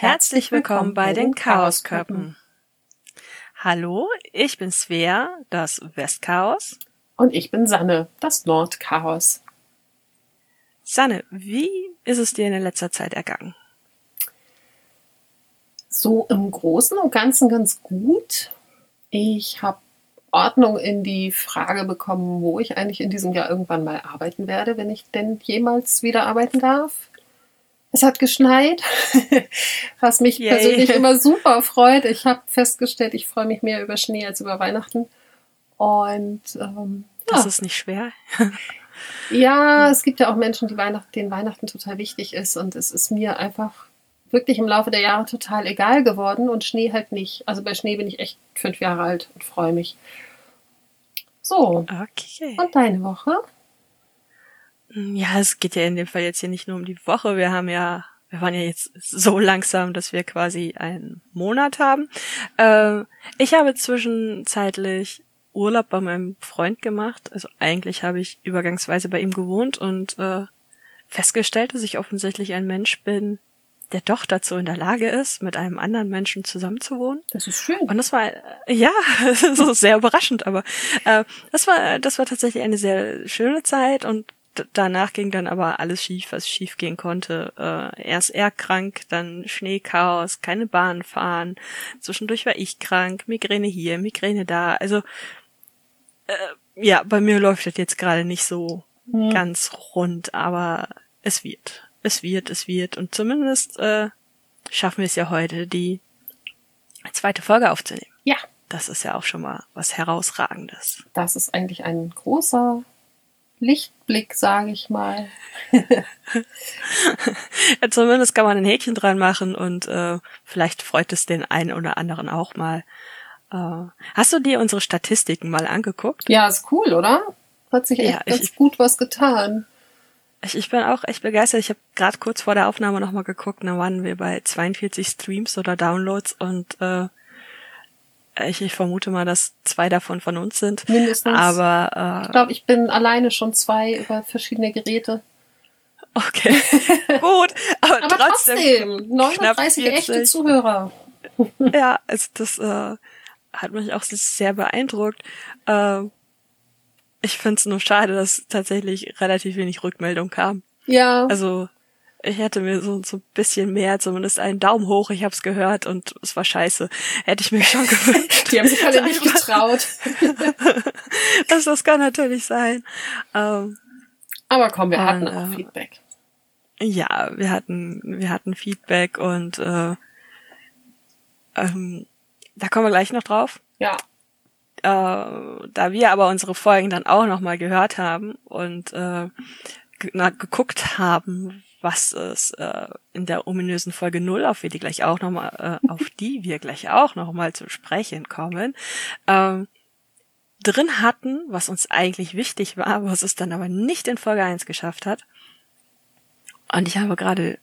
Herzlich willkommen bei den Chaosköppen. Hallo, ich bin Svea, das Westchaos. Und ich bin Sanne, das Nordchaos. Sanne, wie ist es dir in letzter Zeit ergangen? So im Großen und Ganzen ganz gut. Ich habe Ordnung in die Frage bekommen, wo ich eigentlich in diesem Jahr irgendwann mal arbeiten werde, wenn ich denn jemals wieder arbeiten darf. Es hat geschneit, was mich Yay. persönlich immer super freut. Ich habe festgestellt, ich freue mich mehr über Schnee als über Weihnachten. Und ähm, ja. das ist nicht schwer. ja, es gibt ja auch Menschen, die Weihnachten, denen Weihnachten total wichtig ist. Und es ist mir einfach wirklich im Laufe der Jahre total egal geworden und Schnee halt nicht. Also bei Schnee bin ich echt fünf Jahre alt und freue mich. So. Okay. Und deine Woche? Ja, es geht ja in dem Fall jetzt hier nicht nur um die Woche. Wir haben ja, wir waren ja jetzt so langsam, dass wir quasi einen Monat haben. Äh, ich habe zwischenzeitlich Urlaub bei meinem Freund gemacht. Also eigentlich habe ich übergangsweise bei ihm gewohnt und äh, festgestellt, dass ich offensichtlich ein Mensch bin, der doch dazu in der Lage ist, mit einem anderen Menschen zusammenzuwohnen. Das ist schön. Und das war äh, ja so sehr überraschend, aber äh, das war das war tatsächlich eine sehr schöne Zeit und danach ging dann aber alles schief, was schief gehen konnte. Äh, erst er krank, dann Schneechaos, keine Bahn fahren. Zwischendurch war ich krank, Migräne hier, Migräne da. Also äh, ja, bei mir läuft das jetzt gerade nicht so hm. ganz rund, aber es wird. Es wird, es wird. Und zumindest äh, schaffen wir es ja heute, die zweite Folge aufzunehmen. Ja. Das ist ja auch schon mal was Herausragendes. Das ist eigentlich ein großer Lichtblick, sage ich mal. ja, zumindest kann man ein Häkchen dran machen und äh, vielleicht freut es den einen oder anderen auch mal. Äh, hast du dir unsere Statistiken mal angeguckt? Ja, ist cool, oder? Hat sich echt ja, ganz ich, gut was getan. Ich, ich bin auch echt begeistert. Ich habe gerade kurz vor der Aufnahme nochmal geguckt, da waren wir bei 42 Streams oder Downloads und äh, ich, ich vermute mal, dass zwei davon von uns sind. Mindestens. Aber äh, ich glaube, ich bin alleine schon zwei über verschiedene Geräte. Okay, gut, aber, aber trotzdem, trotzdem 39 echte Zuhörer. ja, also das äh, hat mich auch sehr beeindruckt. Äh, ich finde es nur schade, dass tatsächlich relativ wenig Rückmeldung kam. Ja. Also ich hätte mir so, so ein bisschen mehr, zumindest einen Daumen hoch, ich hab's gehört und es war scheiße. Hätte ich mir schon gewünscht. Die haben sich alle nicht getraut. das, das kann natürlich sein. Ähm, Aber komm, wir hatten auch äh, Feedback. Ja, wir hatten, wir hatten Feedback und äh, ähm, da kommen wir gleich noch drauf. Ja. Äh, da wir aber unsere Folgen dann auch nochmal gehört haben und äh, na, geguckt haben, was es äh, in der ominösen Folge null, auf wir die gleich auch noch mal, äh, auf die wir gleich auch noch mal zu sprechen kommen, ähm, drin hatten, was uns eigentlich wichtig war, was es dann aber nicht in Folge eins geschafft hat. Und ich habe gerade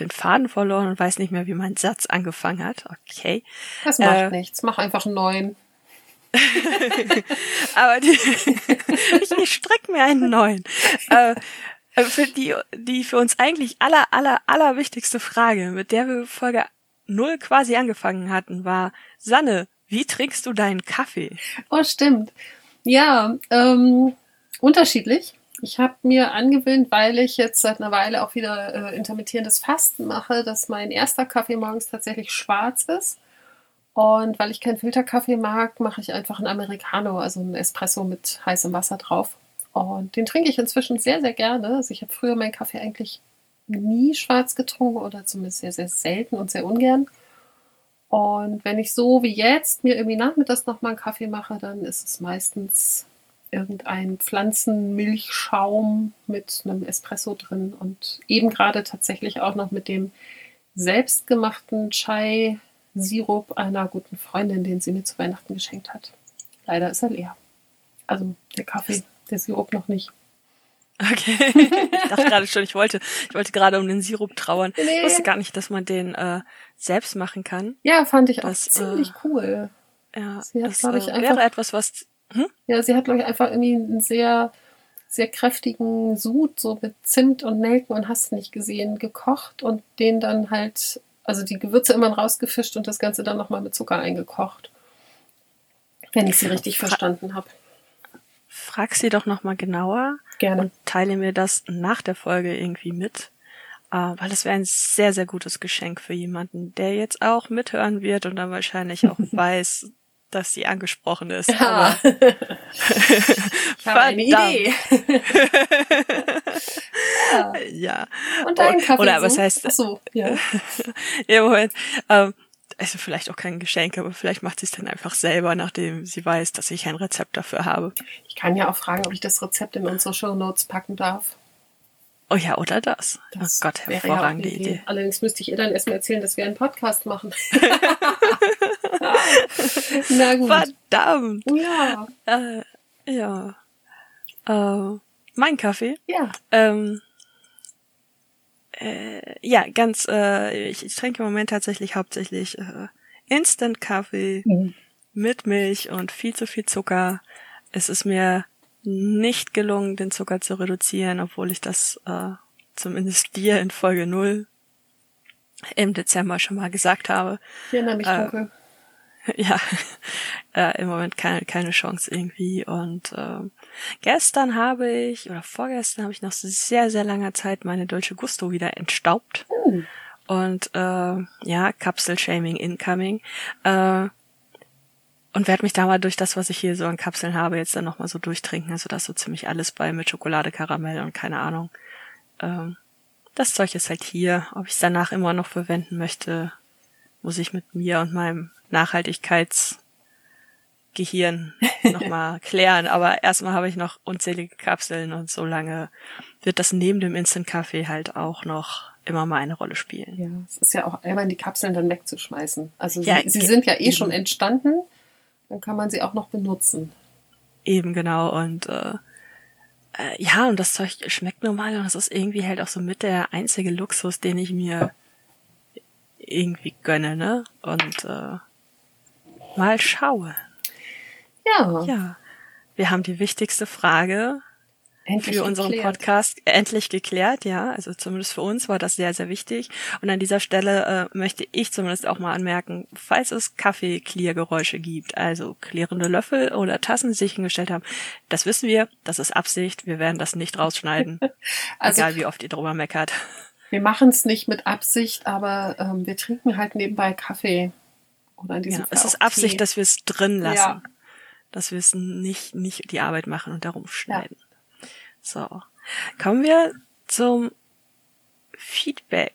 den Faden verloren und weiß nicht mehr, wie mein Satz angefangen hat. Okay. Das macht äh, nichts. Mach einfach einen neuen. aber die, ich, ich strecke mir einen neuen. Äh, für die, die für uns eigentlich aller, aller, aller wichtigste Frage, mit der wir Folge null quasi angefangen hatten, war, Sanne, wie trinkst du deinen Kaffee? Oh, stimmt. Ja, ähm, unterschiedlich. Ich habe mir angewöhnt, weil ich jetzt seit einer Weile auch wieder äh, intermittierendes Fasten mache, dass mein erster Kaffee morgens tatsächlich schwarz ist. Und weil ich keinen Filterkaffee mag, mache ich einfach einen Americano, also einen Espresso mit heißem Wasser drauf. Und den trinke ich inzwischen sehr, sehr gerne. Also ich habe früher meinen Kaffee eigentlich nie schwarz getrunken oder zumindest sehr, sehr selten und sehr ungern. Und wenn ich so wie jetzt mir irgendwie nachmittags nochmal einen Kaffee mache, dann ist es meistens irgendein Pflanzenmilchschaum mit einem Espresso drin und eben gerade tatsächlich auch noch mit dem selbstgemachten Chai-Sirup einer guten Freundin, den sie mir zu Weihnachten geschenkt hat. Leider ist er leer. Also der Kaffee der Sirup noch nicht. Okay. ich dachte gerade schon, ich wollte, ich wollte gerade um den Sirup trauern. Nee. Ich wusste gar nicht, dass man den äh, selbst machen kann. Ja, fand ich das, auch ziemlich äh, cool. Ja, sie hat, das ich, äh, einfach, wäre etwas, was. Hm? Ja, sie hat, glaube ich, einfach irgendwie einen sehr, sehr kräftigen Sud, so mit Zimt und Nelken und hast nicht gesehen, gekocht und den dann halt Also die Gewürze immer rausgefischt und das Ganze dann nochmal mit Zucker eingekocht. Wenn ich sie richtig Fra verstanden habe. Frag sie doch nochmal genauer. Gerne. Und teile mir das nach der Folge irgendwie mit. Uh, weil es wäre ein sehr, sehr gutes Geschenk für jemanden, der jetzt auch mithören wird und dann wahrscheinlich auch weiß, dass sie angesprochen ist. Ja. ich habe eine Idee. ja. ja. Und dein Kaffee. Oder was heißt Ach so, ja. ja, Moment. Ähm, also vielleicht auch kein Geschenk, aber vielleicht macht sie es dann einfach selber, nachdem sie weiß, dass ich ein Rezept dafür habe. Ich kann ja auch fragen, ob ich das Rezept in unsere Show Notes packen darf. Oh ja, oder das. das oh Gott, hervorragende ja Idee. Idee. Allerdings müsste ich ihr dann erstmal erzählen, dass wir einen Podcast machen. Na gut. Verdammt. Ja. Äh, ja. Äh, mein Kaffee. Ja. Ähm, äh, ja, ganz, äh, ich, ich trinke im Moment tatsächlich hauptsächlich äh, Instant-Kaffee mhm. mit Milch und viel zu viel Zucker. Es ist mir nicht gelungen, den Zucker zu reduzieren, obwohl ich das äh, zumindest dir in Folge 0 im Dezember schon mal gesagt habe. Ich erinnere mich dunkel. Ja, äh, im Moment keine, keine Chance irgendwie. Und äh, gestern habe ich, oder vorgestern habe ich nach sehr, sehr langer Zeit meine Deutsche Gusto wieder entstaubt. Uh. Und äh, ja, Kapsel-Shaming incoming. Äh, und werde mich da mal durch das, was ich hier so an Kapseln habe, jetzt dann nochmal so durchtrinken. Also da ist so ziemlich alles bei mit Schokolade, Karamell und keine Ahnung. Ähm, das Zeug ist halt hier. Ob ich es danach immer noch verwenden möchte, muss ich mit mir und meinem Nachhaltigkeitsgehirn nochmal klären. Aber erstmal habe ich noch unzählige Kapseln und so lange wird das neben dem Instant-Kaffee halt auch noch immer mal eine Rolle spielen. Ja, es ist ja auch einmal die Kapseln dann wegzuschmeißen. Also Ja, sie, sind ja eh eben. schon entstanden, dann kann man sie auch noch benutzen. Eben genau und äh, äh, ja und das Zeug schmeckt normal und das ist irgendwie halt auch so mit der einzige Luxus, den ich mir irgendwie gönne, ne? Und äh, mal schaue. Ja, Ja, wir haben die wichtigste Frage endlich für unseren geklärt. Podcast endlich geklärt, ja. Also zumindest für uns war das sehr, sehr wichtig. Und an dieser Stelle äh, möchte ich zumindest auch mal anmerken, falls es Kaffee-Klirrgeräusche gibt, also klirrende Löffel oder Tassen, die sich hingestellt haben, das wissen wir, das ist Absicht, wir werden das nicht rausschneiden, Also egal wie oft ihr drüber meckert. wir machen es nicht mit Absicht, aber ähm, wir trinken halt nebenbei Kaffee. Oder in diesem Ja, Fall es ist auch Tee. Absicht, dass wir es drin lassen. Ja. Dass wir es nicht, nicht die Arbeit machen und darum schneiden. So. Kommen wir zum Feedback.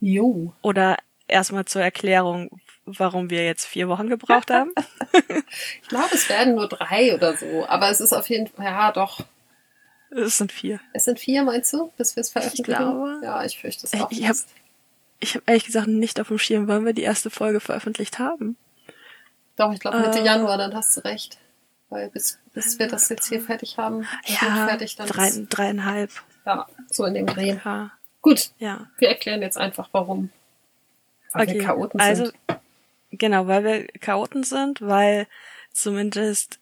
Jo. Oder erstmal zur Erklärung, warum wir jetzt vier Wochen gebraucht haben. Ich glaube, es werden nur drei oder so, aber es ist auf jeden Fall, ja doch. Es sind vier. Es sind vier, meinst du, bis wir es veröffentlichen? glaube. Ja, ich fürchte es auch. ich hab- fast. Ich habe ehrlich gesagt nicht auf dem Schirm, wann wir die erste Folge veröffentlicht haben. Doch, ich glaube Mitte Äh. Januar, dann hast du recht. Weil bis, bis wir das jetzt hier fertig haben, Ja, fertig, dann drei, ist, dreieinhalb. ja, so in dem Dreh. Ja, Gut, ja. wir erklären jetzt einfach, warum. Weil wir Chaoten also sind. genau, weil wir Chaoten sind, weil zumindest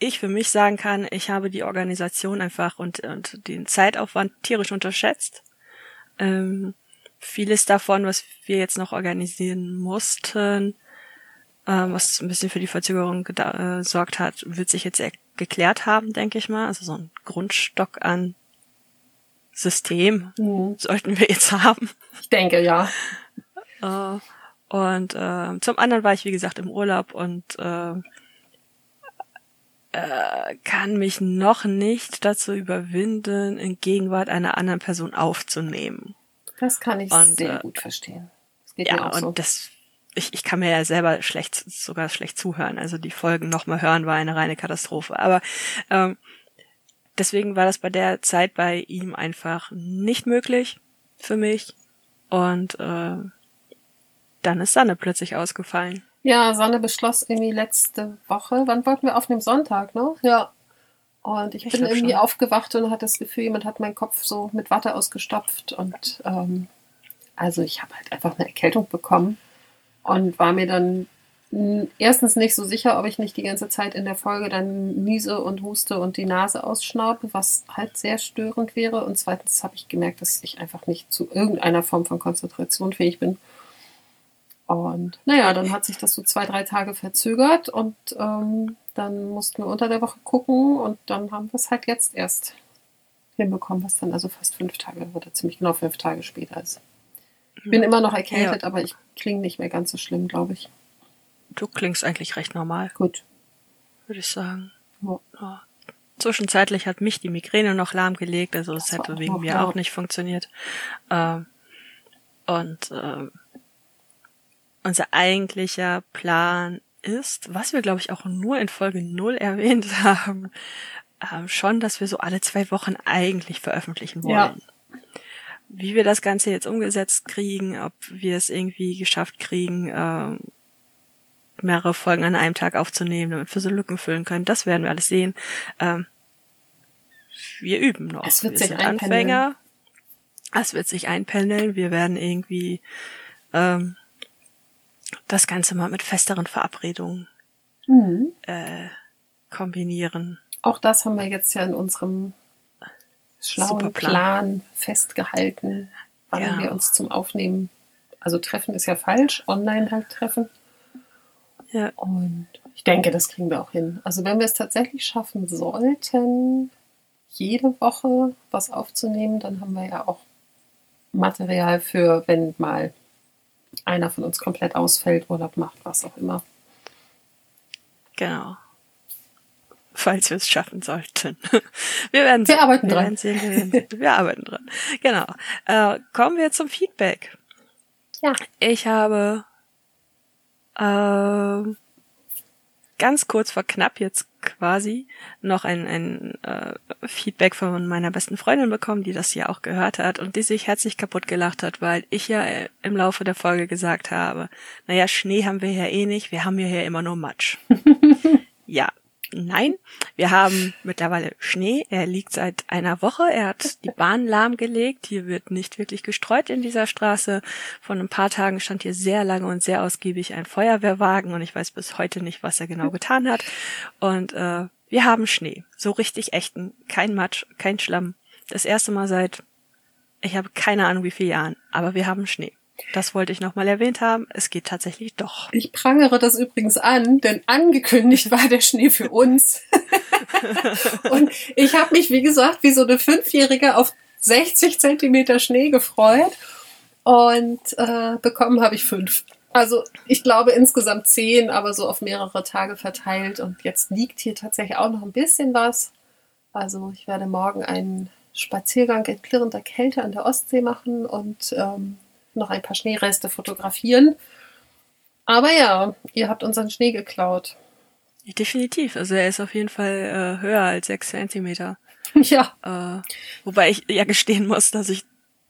ich für mich sagen kann, ich habe die Organisation einfach und, und den Zeitaufwand tierisch unterschätzt. Ähm, vieles davon, was wir jetzt noch organisieren mussten, ähm, was ein bisschen für die Verzögerung geda- äh, gesorgt hat, wird sich jetzt geklärt haben, denke ich mal. Also so ein Grundstock an System Mhm. sollten wir jetzt haben. Ich denke, ja. Äh, und äh, zum anderen war ich, wie gesagt, im Urlaub und äh, äh, kann mich noch nicht dazu überwinden, in Gegenwart einer anderen Person aufzunehmen. Das kann ich Und, sehr äh, gut verstehen. Das geht mir Ja, auch und so. das, ich, ich kann mir ja selber schlecht, sogar schlecht zuhören. Also die Folgen nochmal hören war eine reine Katastrophe. Aber ähm, deswegen war das bei der Zeit bei ihm einfach nicht möglich für mich. Und äh, dann ist Sanne plötzlich ausgefallen. Ja, Sanne beschloss irgendwie letzte Woche, wann wollten wir aufnehmen? Sonntag, ne? Ja. Und ich, Ich bin irgendwie schon. aufgewacht und hatte das Gefühl, jemand hat meinen Kopf so mit Watte ausgestopft. Und ähm, also ich habe halt einfach eine Erkältung bekommen und war mir dann erstens nicht so sicher, ob ich nicht die ganze Zeit in der Folge dann niese und huste und die Nase ausschnaube, was halt sehr störend wäre. Und zweitens habe ich gemerkt, dass ich einfach nicht zu irgendeiner Form von Konzentration fähig bin. Und naja, dann hat sich das so zwei, drei Tage verzögert und ähm, dann mussten wir unter der Woche gucken und dann haben wir es halt jetzt erst hinbekommen, was dann also fast fünf Tage oder ziemlich genau fünf Tage später ist. Ich bin immer noch erkältet, ja. aber ich klinge nicht mehr ganz so schlimm, glaube ich. Du klingst eigentlich recht normal. Gut. Würde ich sagen. Ja. Ja. Zwischenzeitlich hat mich die Migräne noch lahmgelegt, also es hätte wegen mir auch nicht funktioniert. Ähm, und ähm, unser eigentlicher Plan ist, was wir glaube ich auch nur in Folge 0 erwähnt haben, äh, schon, dass wir so alle zwei Wochen eigentlich veröffentlichen wollen. Ja. Wie wir das Ganze jetzt umgesetzt kriegen, ob wir es irgendwie geschafft kriegen, äh, mehrere Folgen an einem Tag aufzunehmen, damit wir so Lücken füllen können, das werden wir alles sehen. Ähm, wir üben noch. Es wird wir sich sind Anfänger. Es wird sich einpendeln. Wir werden irgendwie ähm, das Ganze mal mit festeren Verabredungen mhm. äh, kombinieren. Auch das haben wir jetzt ja in unserem schlauen Plan festgehalten, wann ja. wir uns zum Aufnehmen, also treffen ist ja falsch, online halt treffen. Ja. Und ich denke, das kriegen wir auch hin. Also wenn wir es tatsächlich schaffen sollten, jede Woche was aufzunehmen, dann haben wir ja auch Material für, wenn mal einer von uns komplett ausfällt, Urlaub macht, was auch immer. Genau falls wir es schaffen sollten. Wir werden wir arbeiten wir dran. Sehen, wir, werden, wir, arbeiten dran. Genau. Äh, kommen wir zum Feedback. Ja. Ich habe äh, ganz kurz vor knapp jetzt quasi noch ein, ein äh, Feedback von meiner besten Freundin bekommen, die das ja auch gehört hat und die sich herzlich kaputt gelacht hat, weil ich ja äh, im Laufe der Folge gesagt habe, naja, Schnee haben wir ja eh nicht, wir haben ja hier immer nur Matsch. ja, Nein, wir haben mittlerweile Schnee. Er liegt seit einer Woche. Er hat die Bahn lahmgelegt. Hier wird nicht wirklich gestreut in dieser Straße. Von ein paar Tagen stand hier sehr lange und sehr ausgiebig ein Feuerwehrwagen und ich weiß bis heute nicht, was er genau getan hat. Und äh, wir haben Schnee. So richtig echten. Kein Matsch, kein Schlamm. Das erste Mal seit, ich habe keine Ahnung wie viele Jahren, aber wir haben Schnee. Das wollte ich nochmal erwähnt haben. Es geht tatsächlich doch. Ich prangere das übrigens an, denn angekündigt war der Schnee für uns. und ich habe mich, wie gesagt, wie so eine Fünfjährige auf 60 Zentimeter Schnee gefreut. Und äh, bekommen habe ich fünf. Also ich glaube insgesamt zehn, aber so auf mehrere Tage verteilt. Und jetzt liegt hier tatsächlich auch noch ein bisschen was. Also ich werde morgen einen Spaziergang in klirrender Kälte an der Ostsee machen und ähm, noch ein paar Schneereste fotografieren. Aber ja, ihr habt unseren Schnee geklaut. Definitiv. Also er ist auf jeden Fall äh, höher als sechs Zentimeter. Ja. Äh, wobei ich ja gestehen muss, dass ich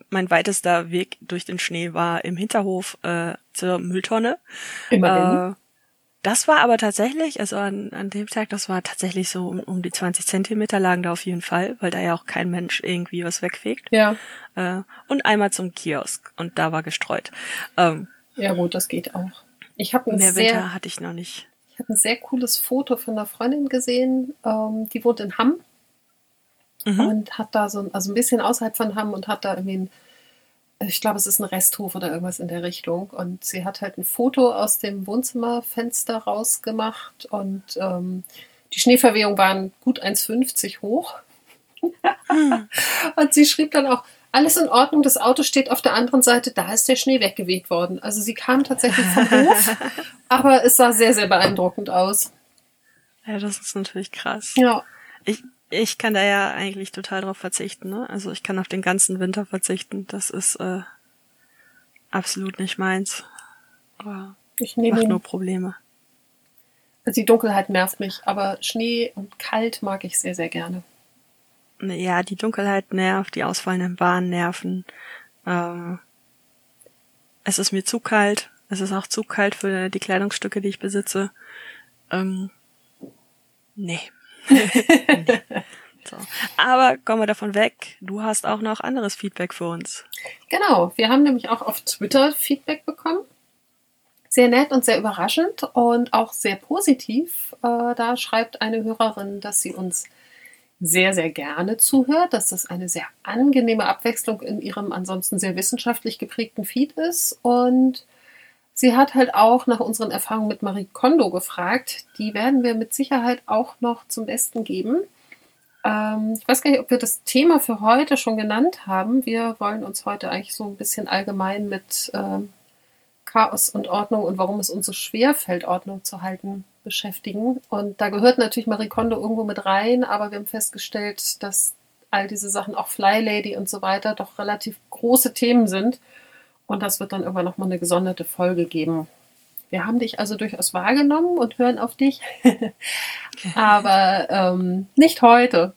mein weitester Weg durch den Schnee war im Hinterhof äh, zur Mülltonne. Immerhin. Das war aber tatsächlich, also an, an dem Tag, das war tatsächlich so um, um die 20 Zentimeter lagen da auf jeden Fall, weil da ja auch kein Mensch irgendwie was wegfegt. Ja. Äh, und einmal zum Kiosk und da war gestreut. Ähm, ja gut, das geht auch. Ich habe ein mehr sehr, Winter hatte ich noch nicht. Ich habe ein sehr cooles Foto von einer Freundin gesehen, ähm, die wohnt in Hamm mhm. und hat da so, also ein bisschen außerhalb von Hamm und hat da irgendwie ein ich glaube, es ist ein Resthof oder irgendwas in der Richtung. Und sie hat halt ein Foto aus dem Wohnzimmerfenster rausgemacht und ähm, die Schneeverwehung waren gut 1,50 hoch. hm. Und sie schrieb dann auch, alles in Ordnung, das Auto steht auf der anderen Seite, da ist der Schnee weggeweht worden. Also sie kam tatsächlich vom Hof, aber es sah sehr, sehr beeindruckend aus. Ja, das ist natürlich krass. Ja. Ich, ich kann da ja eigentlich total drauf verzichten, ne? Also ich kann auf den ganzen Winter verzichten. Das ist äh, absolut nicht meins. Aber ich nehme macht nur Probleme. Also die Dunkelheit nervt mich, aber Schnee und kalt mag ich sehr, sehr gerne. Ja, die Dunkelheit nervt, die ausfallenden Bahnen nerven. Äh, es ist mir zu kalt. Es ist auch zu kalt für die Kleidungsstücke, die ich besitze. Ähm, nee. so. Aber kommen wir davon weg. Du hast auch noch anderes Feedback für uns. Genau. Wir haben nämlich auch auf Twitter Feedback bekommen. sehr nett und sehr überraschend und auch sehr positiv. Äh, da schreibt eine Hörerin, dass sie uns sehr, sehr gerne zuhört, dass das eine sehr angenehme Abwechslung in ihrem ansonsten sehr wissenschaftlich geprägten Feed ist. Und sie hat halt auch nach unseren Erfahrungen mit Marie Kondo gefragt. Die werden wir mit Sicherheit auch noch zum Besten geben. Ähm, ich weiß gar nicht, ob wir das Thema für heute schon genannt haben. Wir wollen uns heute eigentlich so ein bisschen allgemein mit ähm, Chaos und Ordnung und warum es uns so schwer fällt, Ordnung zu halten, beschäftigen. Und da gehört natürlich Marie Kondo irgendwo mit rein, aber wir haben festgestellt, dass all diese Sachen, auch Fly Lady und so weiter, doch relativ große Themen sind. Und das wird dann irgendwann nochmal eine gesonderte Folge geben. Wir haben dich also durchaus wahrgenommen und hören auf dich, aber ähm, nicht heute.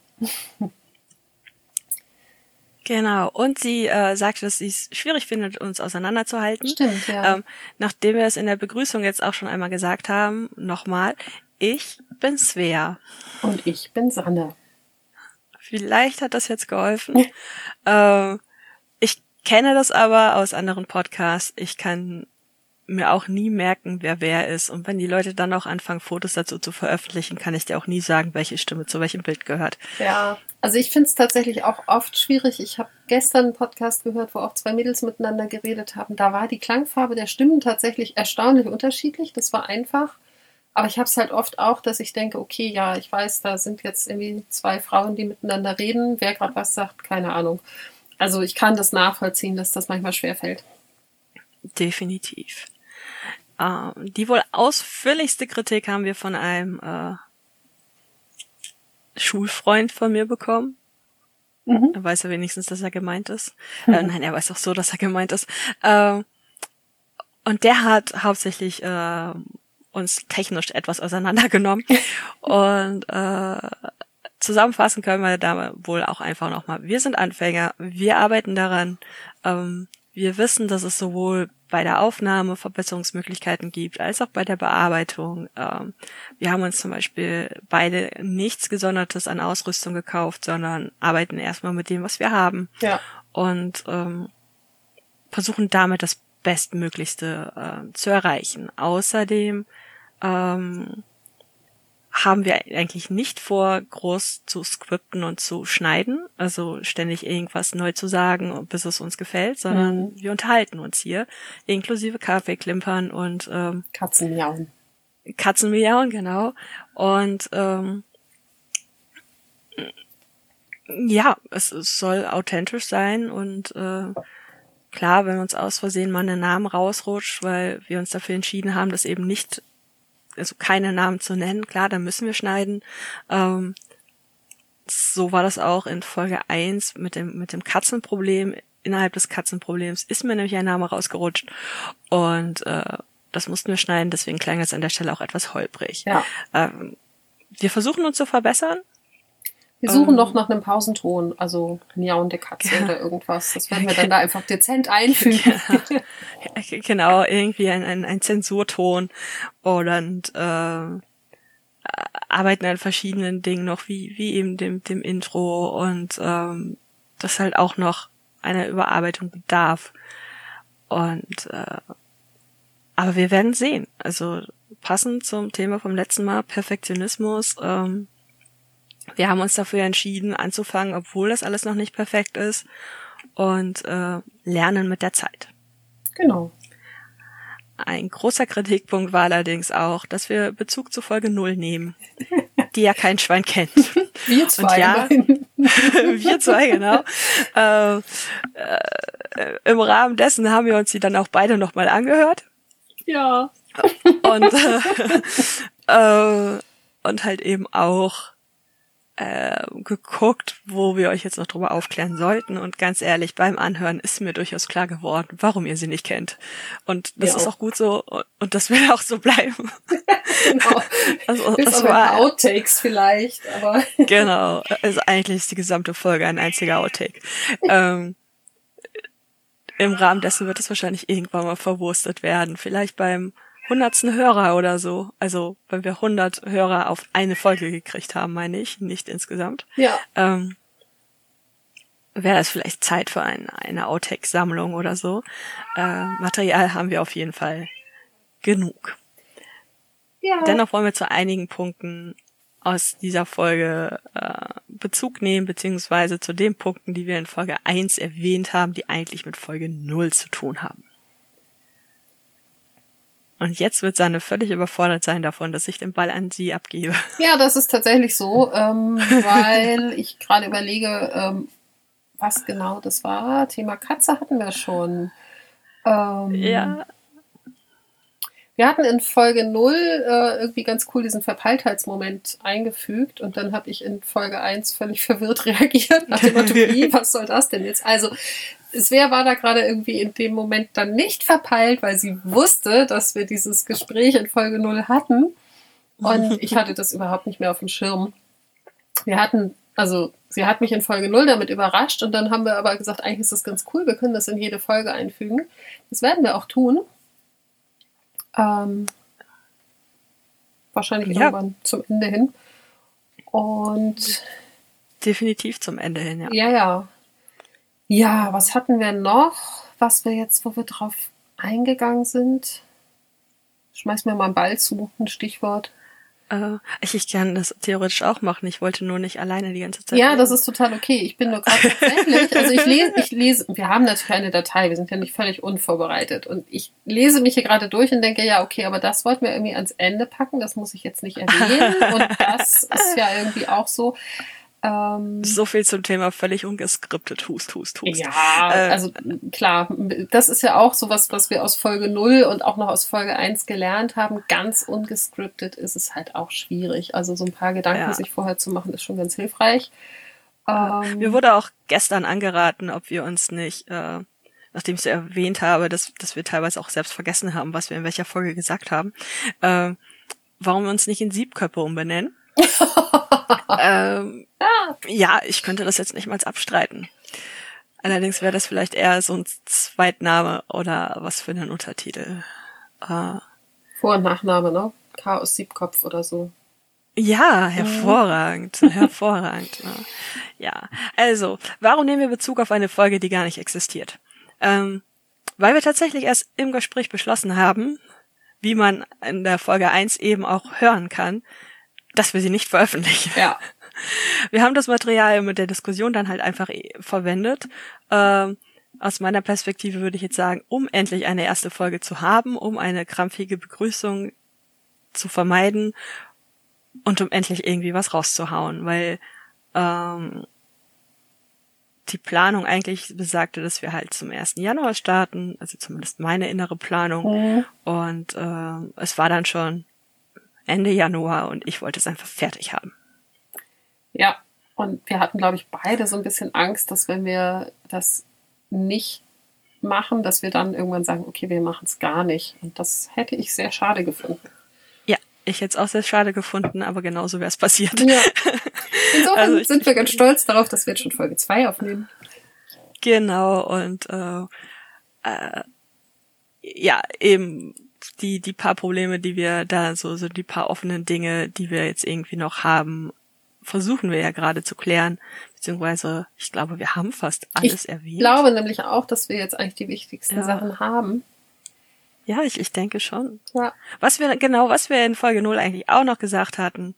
Genau. Und sie äh, sagte, dass sie es schwierig findet, uns auseinanderzuhalten. Stimmt, ja. Ähm, nachdem wir es in der Begrüßung jetzt auch schon einmal gesagt haben, nochmal, ich bin Svea. Und ich bin Sanne. Vielleicht hat das jetzt geholfen. ähm, kenne das aber aus anderen Podcasts. Ich kann mir auch nie merken, wer wer ist. Und wenn die Leute dann auch anfangen, Fotos dazu zu veröffentlichen, kann ich dir auch nie sagen, welche Stimme zu welchem Bild gehört. Ja, also ich finde es tatsächlich auch oft schwierig. Ich habe gestern einen Podcast gehört, wo auch zwei Mädels miteinander geredet haben. Da war die Klangfarbe der Stimmen tatsächlich erstaunlich unterschiedlich. Das war einfach. Aber ich habe es halt oft auch, dass ich denke, okay, ja, ich weiß, da sind jetzt irgendwie zwei Frauen, die miteinander reden. Wer gerade was sagt, keine Ahnung. Also ich kann das nachvollziehen, dass das manchmal schwer fällt. Definitiv. Uh, die wohl ausführlichste Kritik haben wir von einem äh, Schulfreund von mir bekommen. Mhm. Er weiß ja wenigstens, dass er gemeint ist. Mhm. Äh, nein, er weiß auch so, dass er gemeint ist. Äh, und der hat hauptsächlich äh, uns technisch etwas auseinandergenommen. und äh, zusammenfassen können wir da wohl auch einfach nochmal. Wir sind Anfänger, wir arbeiten daran. Ähm, wir wissen, dass es sowohl bei der Aufnahme Verbesserungsmöglichkeiten gibt, als auch bei der Bearbeitung. Ähm, wir haben uns zum Beispiel beide nichts Gesondertes an Ausrüstung gekauft, sondern arbeiten erstmal mit dem, was wir haben. Ja. Und ähm, versuchen damit das Bestmöglichste äh, zu erreichen. Außerdem ähm, haben wir eigentlich nicht vor, groß zu skripten und zu schneiden, also ständig irgendwas neu zu sagen, bis es uns gefällt, sondern mhm. wir unterhalten uns hier, inklusive Kaffeeklimpern und ähm, Katzenmiauen. Katzenmiauen, genau. Und ähm, ja, es, es soll authentisch sein und äh, klar, wenn uns aus Versehen mal einen Namen rausrutscht, weil wir uns dafür entschieden haben, das eben nicht also keine Namen zu nennen, klar, da müssen wir schneiden. Ähm, so war das auch in Folge 1 mit dem, mit dem Katzenproblem. Innerhalb des Katzenproblems ist mir nämlich ein Name rausgerutscht und äh, das mussten wir schneiden, deswegen klang es an der Stelle auch etwas holprig. Ja. Ähm, wir versuchen uns zu verbessern, wir suchen ähm, noch nach einem Pausenton, also miauende Katze ja. oder irgendwas. Das werden wir dann da einfach dezent einfügen. Ja. genau, irgendwie ein, ein, ein Zensurton und äh, arbeiten an verschiedenen Dingen noch, wie, wie eben dem, dem Intro und ähm, das halt auch noch einer Überarbeitung bedarf. Und äh, aber wir werden sehen. Also passend zum Thema vom letzten Mal, Perfektionismus, ähm, wir haben uns dafür entschieden, anzufangen, obwohl das alles noch nicht perfekt ist und äh, lernen mit der Zeit. Genau. Ein großer Kritikpunkt war allerdings auch, dass wir Bezug zu Folge null nehmen, die ja kein Schwein kennt. Wir zwei. Und ja, wir zwei, genau. Äh, äh, Im Rahmen dessen haben wir uns die dann auch beide nochmal angehört. Ja. Und, äh, äh, und halt eben auch äh, geguckt, wo wir euch jetzt noch drüber aufklären sollten. Und ganz ehrlich, beim Anhören ist mir durchaus klar geworden, warum ihr sie nicht kennt. Und das ja, ist auch. gut so und das will auch so bleiben. genau. Also, Bis das war Outtakes vielleicht, aber. genau. Also eigentlich ist die gesamte Folge ein einziger Outtake. ähm, Im Rahmen dessen wird es wahrscheinlich irgendwann mal verwurstet werden. Vielleicht beim hundertsten Hörer oder so. Also, wenn wir hundert Hörer auf eine Folge gekriegt haben, meine ich, nicht insgesamt. Ja. Ähm, wäre es vielleicht Zeit für ein, eine Outtake-Sammlung oder so. Äh, Material haben wir auf jeden Fall genug. Ja. Dennoch wollen wir zu einigen Punkten aus dieser Folge äh, Bezug nehmen, beziehungsweise zu den Punkten, die wir in Folge 1 erwähnt haben, die eigentlich mit Folge 0 zu tun haben. Und jetzt wird Sanne völlig überfordert sein davon, dass ich den Ball an sie abgebe. Ja, das ist tatsächlich so, ähm, weil ich gerade überlege, ähm, was genau das war. Thema Katze hatten wir schon. Ähm, Ja, Wir hatten in Folge 0 äh, irgendwie ganz cool diesen Verpeiltheitsmoment eingefügt und dann habe ich in Folge 1 völlig verwirrt reagiert nach dem Motto, was soll das denn jetzt? Also Svea war da gerade irgendwie in dem Moment dann nicht verpeilt, weil sie wusste, dass wir dieses Gespräch in Folge 0 hatten und ich hatte das überhaupt nicht mehr auf dem Schirm. Wir hatten, also sie hat mich in Folge 0 damit überrascht und dann haben wir aber gesagt, eigentlich ist das ganz cool, wir können das in jede Folge einfügen. Das werden wir auch tun. Ähm, wahrscheinlich Ja. irgendwann zum Ende hin. Und definitiv zum Ende hin, ja. ja, ja. Ja, was hatten wir noch, was wir jetzt, wo wir drauf eingegangen sind? Schmeiß mir mal einen Ball zu, ein Stichwort. Äh, ich, ich kann das theoretisch auch machen. Ich wollte nur nicht alleine die ganze Zeit. Ja, das ist total okay. Ich bin nur gerade tatsächlich, also ich lese, ich lese, wir haben natürlich eine Datei, wir sind ja nicht völlig unvorbereitet. Und ich lese mich hier gerade durch und denke, ja, okay, aber das wollten wir irgendwie ans Ende packen, das muss ich jetzt nicht erwähnen. Und das ist ja irgendwie auch so. Ähm, So viel zum Thema völlig ungeskriptet. Hust, hust, hust. Ja, Äh, also klar, das ist ja auch sowas, was wir aus Folge 0 und auch noch aus Folge 1 gelernt haben. Ganz ungescriptet ist es halt auch schwierig. Also so ein paar Gedanken Ja. sich vorher zu machen, ist schon ganz hilfreich. Ähm, Mir wurde auch gestern angeraten, ob wir uns nicht, äh, nachdem ich so erwähnt habe, dass, dass wir teilweise auch selbst vergessen haben, was wir in welcher Folge gesagt haben, äh, warum wir uns nicht in Siebköpfe umbenennen. ähm, ja, ich könnte das jetzt nicht mal abstreiten. Allerdings wäre das vielleicht eher so ein Zweitname oder was für einen Untertitel. Äh, Vor- und Nachname, ne? Chaos Siebkopf oder so. Ja, hervorragend, hervorragend. ne? Ja, also, warum nehmen wir Bezug auf eine Folge, die gar nicht existiert? Ähm, weil wir tatsächlich erst im Gespräch beschlossen haben, wie man in der Folge 1 eben auch hören kann, dass wir sie nicht veröffentlichen. Ja. Wir haben das Material mit der Diskussion dann halt einfach eh verwendet. Ähm, aus meiner Perspektive würde ich jetzt sagen, um endlich eine erste Folge zu haben, um eine krampfige Begrüßung zu vermeiden und um endlich irgendwie was rauszuhauen, weil ähm, die Planung eigentlich besagte, dass wir halt zum 1. Januar starten, also zumindest meine innere Planung. Mhm. Und ähm, es war dann schon Ende Januar und ich wollte es einfach fertig haben. Ja. Und wir hatten, glaube ich, beide so ein bisschen Angst, dass wenn wir das nicht machen, dass wir dann irgendwann sagen, okay, wir machen es gar nicht. Und das hätte ich sehr schade gefunden. Ja, ich hätte es auch sehr schade gefunden, aber genauso wäre es passiert. Ja. Insofern Also sind wir ganz stolz darauf, dass wir jetzt schon Folge 2 aufnehmen. Genau, und äh, äh, ja, eben die, die paar Probleme, die wir da so, so die paar offenen Dinge, die wir jetzt irgendwie noch haben, versuchen wir ja gerade zu klären. Beziehungsweise, ich glaube, wir haben fast alles ich erwähnt. glaube nämlich auch, dass wir jetzt eigentlich die wichtigsten Ja. Sachen haben. ja, ich, ich denke schon. Ja. Was wir, genau, was wir in Folge 0 eigentlich auch noch gesagt hatten,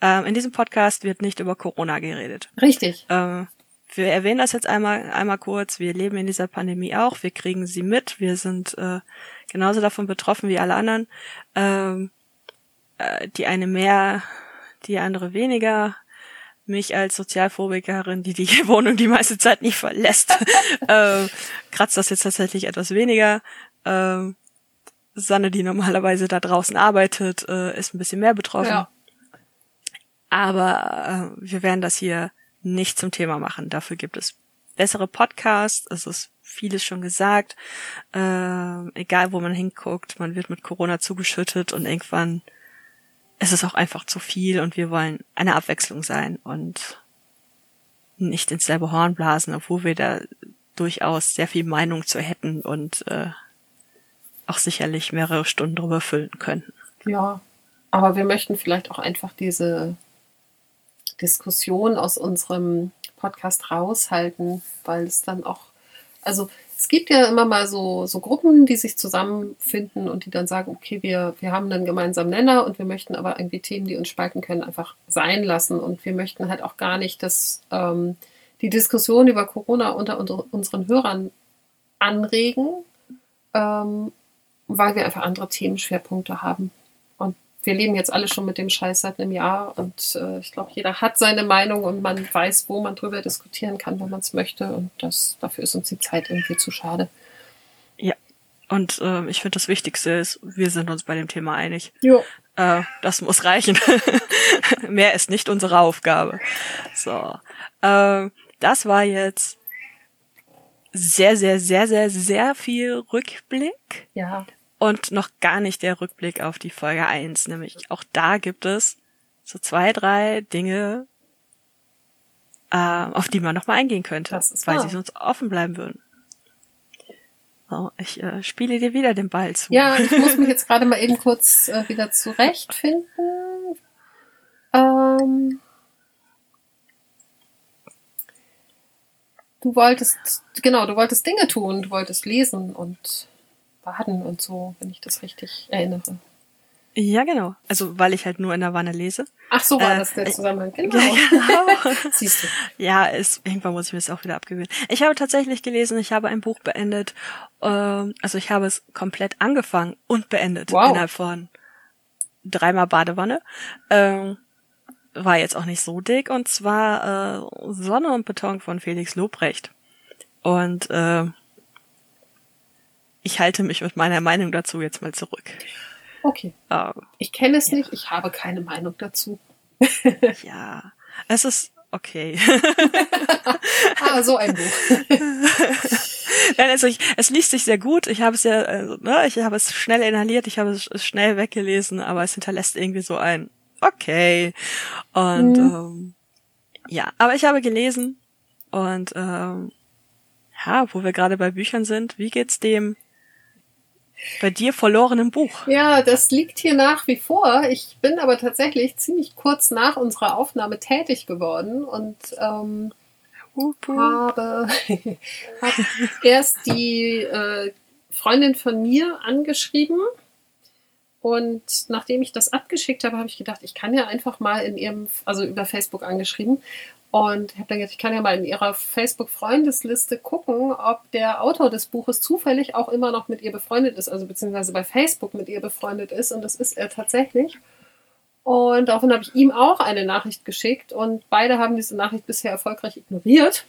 ähm, in diesem Podcast wird nicht über Corona geredet. Richtig. Ähm, wir erwähnen das jetzt einmal, einmal kurz. Wir leben in dieser Pandemie auch. Wir kriegen sie mit. Wir sind äh, genauso davon betroffen wie alle anderen. Ähm, äh, die eine mehr, die andere weniger. Mich als Sozialphobikerin, die die Wohnung die meiste Zeit nicht verlässt, ähm, kratzt das jetzt tatsächlich etwas weniger. Ähm, Sanne, die normalerweise da draußen arbeitet, äh, ist ein bisschen mehr betroffen. Ja. Aber äh, wir werden das hier nicht zum Thema machen. Dafür gibt es bessere Podcasts. Es ist vieles schon gesagt. Ähm, egal, wo man hinguckt, man wird mit Corona zugeschüttet und irgendwann ist es auch einfach zu viel und wir wollen eine Abwechslung sein und nicht ins selbe Horn blasen, obwohl wir da durchaus sehr viel Meinung zu hätten und äh, auch sicherlich mehrere Stunden drüber füllen könnten. Ja. Aber wir möchten vielleicht auch einfach diese Diskussion aus unserem Podcast raushalten, weil es dann auch, also es gibt ja immer mal so, so Gruppen, die sich zusammenfinden und die dann sagen, okay, wir, wir haben einen gemeinsamen Nenner und wir möchten aber irgendwie Themen, die uns spalten können, einfach sein lassen. Und wir möchten halt auch gar nicht, dass ähm, die Diskussion über Corona unter, unter unseren Hörern anregen, ähm, weil wir einfach andere Themenschwerpunkte haben. Wir leben jetzt alle schon mit dem Scheiß seit einem Jahr und äh, ich glaube, jeder hat seine Meinung und man weiß, wo man drüber diskutieren kann, wenn man es möchte. Und das, dafür ist uns die Zeit irgendwie zu schade. Ja. Und äh, ich finde, das Wichtigste ist, wir sind uns bei dem Thema einig. Jo. Äh, das muss reichen. Mehr ist nicht unsere Aufgabe. So. Äh, das war jetzt sehr, sehr, sehr, sehr, sehr viel Rückblick. Ja. Und noch gar nicht der Rückblick auf die Folge eins, Nämlich auch da gibt es so zwei, drei Dinge, äh, auf die man nochmal eingehen könnte, Das weil wahr. sie sonst offen bleiben würden. So, ich äh, spiele dir wieder den Ball zu. Ja, ich muss mich jetzt gerade mal eben kurz äh, wieder zurechtfinden. Ähm, du wolltest, genau, du wolltest Dinge tun, du wolltest lesen und baden und so, wenn ich das richtig erinnere. Ja, genau. Also, weil ich halt nur in der Wanne lese. Ach, so war Äh, das der ich- Zusammenhang. Genau. Ja, genau. Siehst du. Ja, ist, irgendwann muss ich mir das auch wieder abgewöhnen. Ich habe tatsächlich gelesen, ich habe ein Buch beendet. Ähm, also ich habe es komplett angefangen und beendet Wow. innerhalb von dreimal Badewanne. Ähm, war jetzt auch nicht so dick und zwar äh, Sonne und Beton von Felix Lobrecht. Und äh, ich halte mich mit meiner Meinung dazu jetzt mal zurück. Okay. Ähm, Ich kenne es nicht, ich habe keine Meinung dazu. ja, es ist okay. Ah, so ein Buch. Nein, also ich, es liest sich sehr gut. Ich habe es ja, also, ne, ich habe es schnell inhaliert, ich habe es schnell weggelesen, aber es hinterlässt irgendwie so ein okay. Und ähm, ja, aber ich habe gelesen und ähm, ja, wo wir gerade bei Büchern sind, wie geht's dem bei dir verlorenen Buch? Ja, das liegt hier nach wie vor. Ich bin aber tatsächlich ziemlich kurz nach unserer Aufnahme tätig geworden und ähm, Hup, hup. habe hab erst die äh, Freundin von mir angeschrieben und nachdem ich das abgeschickt habe, habe ich gedacht, ich kann ja einfach mal in ihrem, also über Facebook angeschrieben und habe dann gedacht, ich kann ja mal in ihrer Facebook-Freundesliste gucken, ob der Autor des Buches zufällig auch immer noch mit ihr befreundet ist, also beziehungsweise bei Facebook mit ihr befreundet ist und das ist er tatsächlich. Und daraufhin habe ich ihm auch eine Nachricht geschickt und beide haben diese Nachricht bisher erfolgreich ignoriert.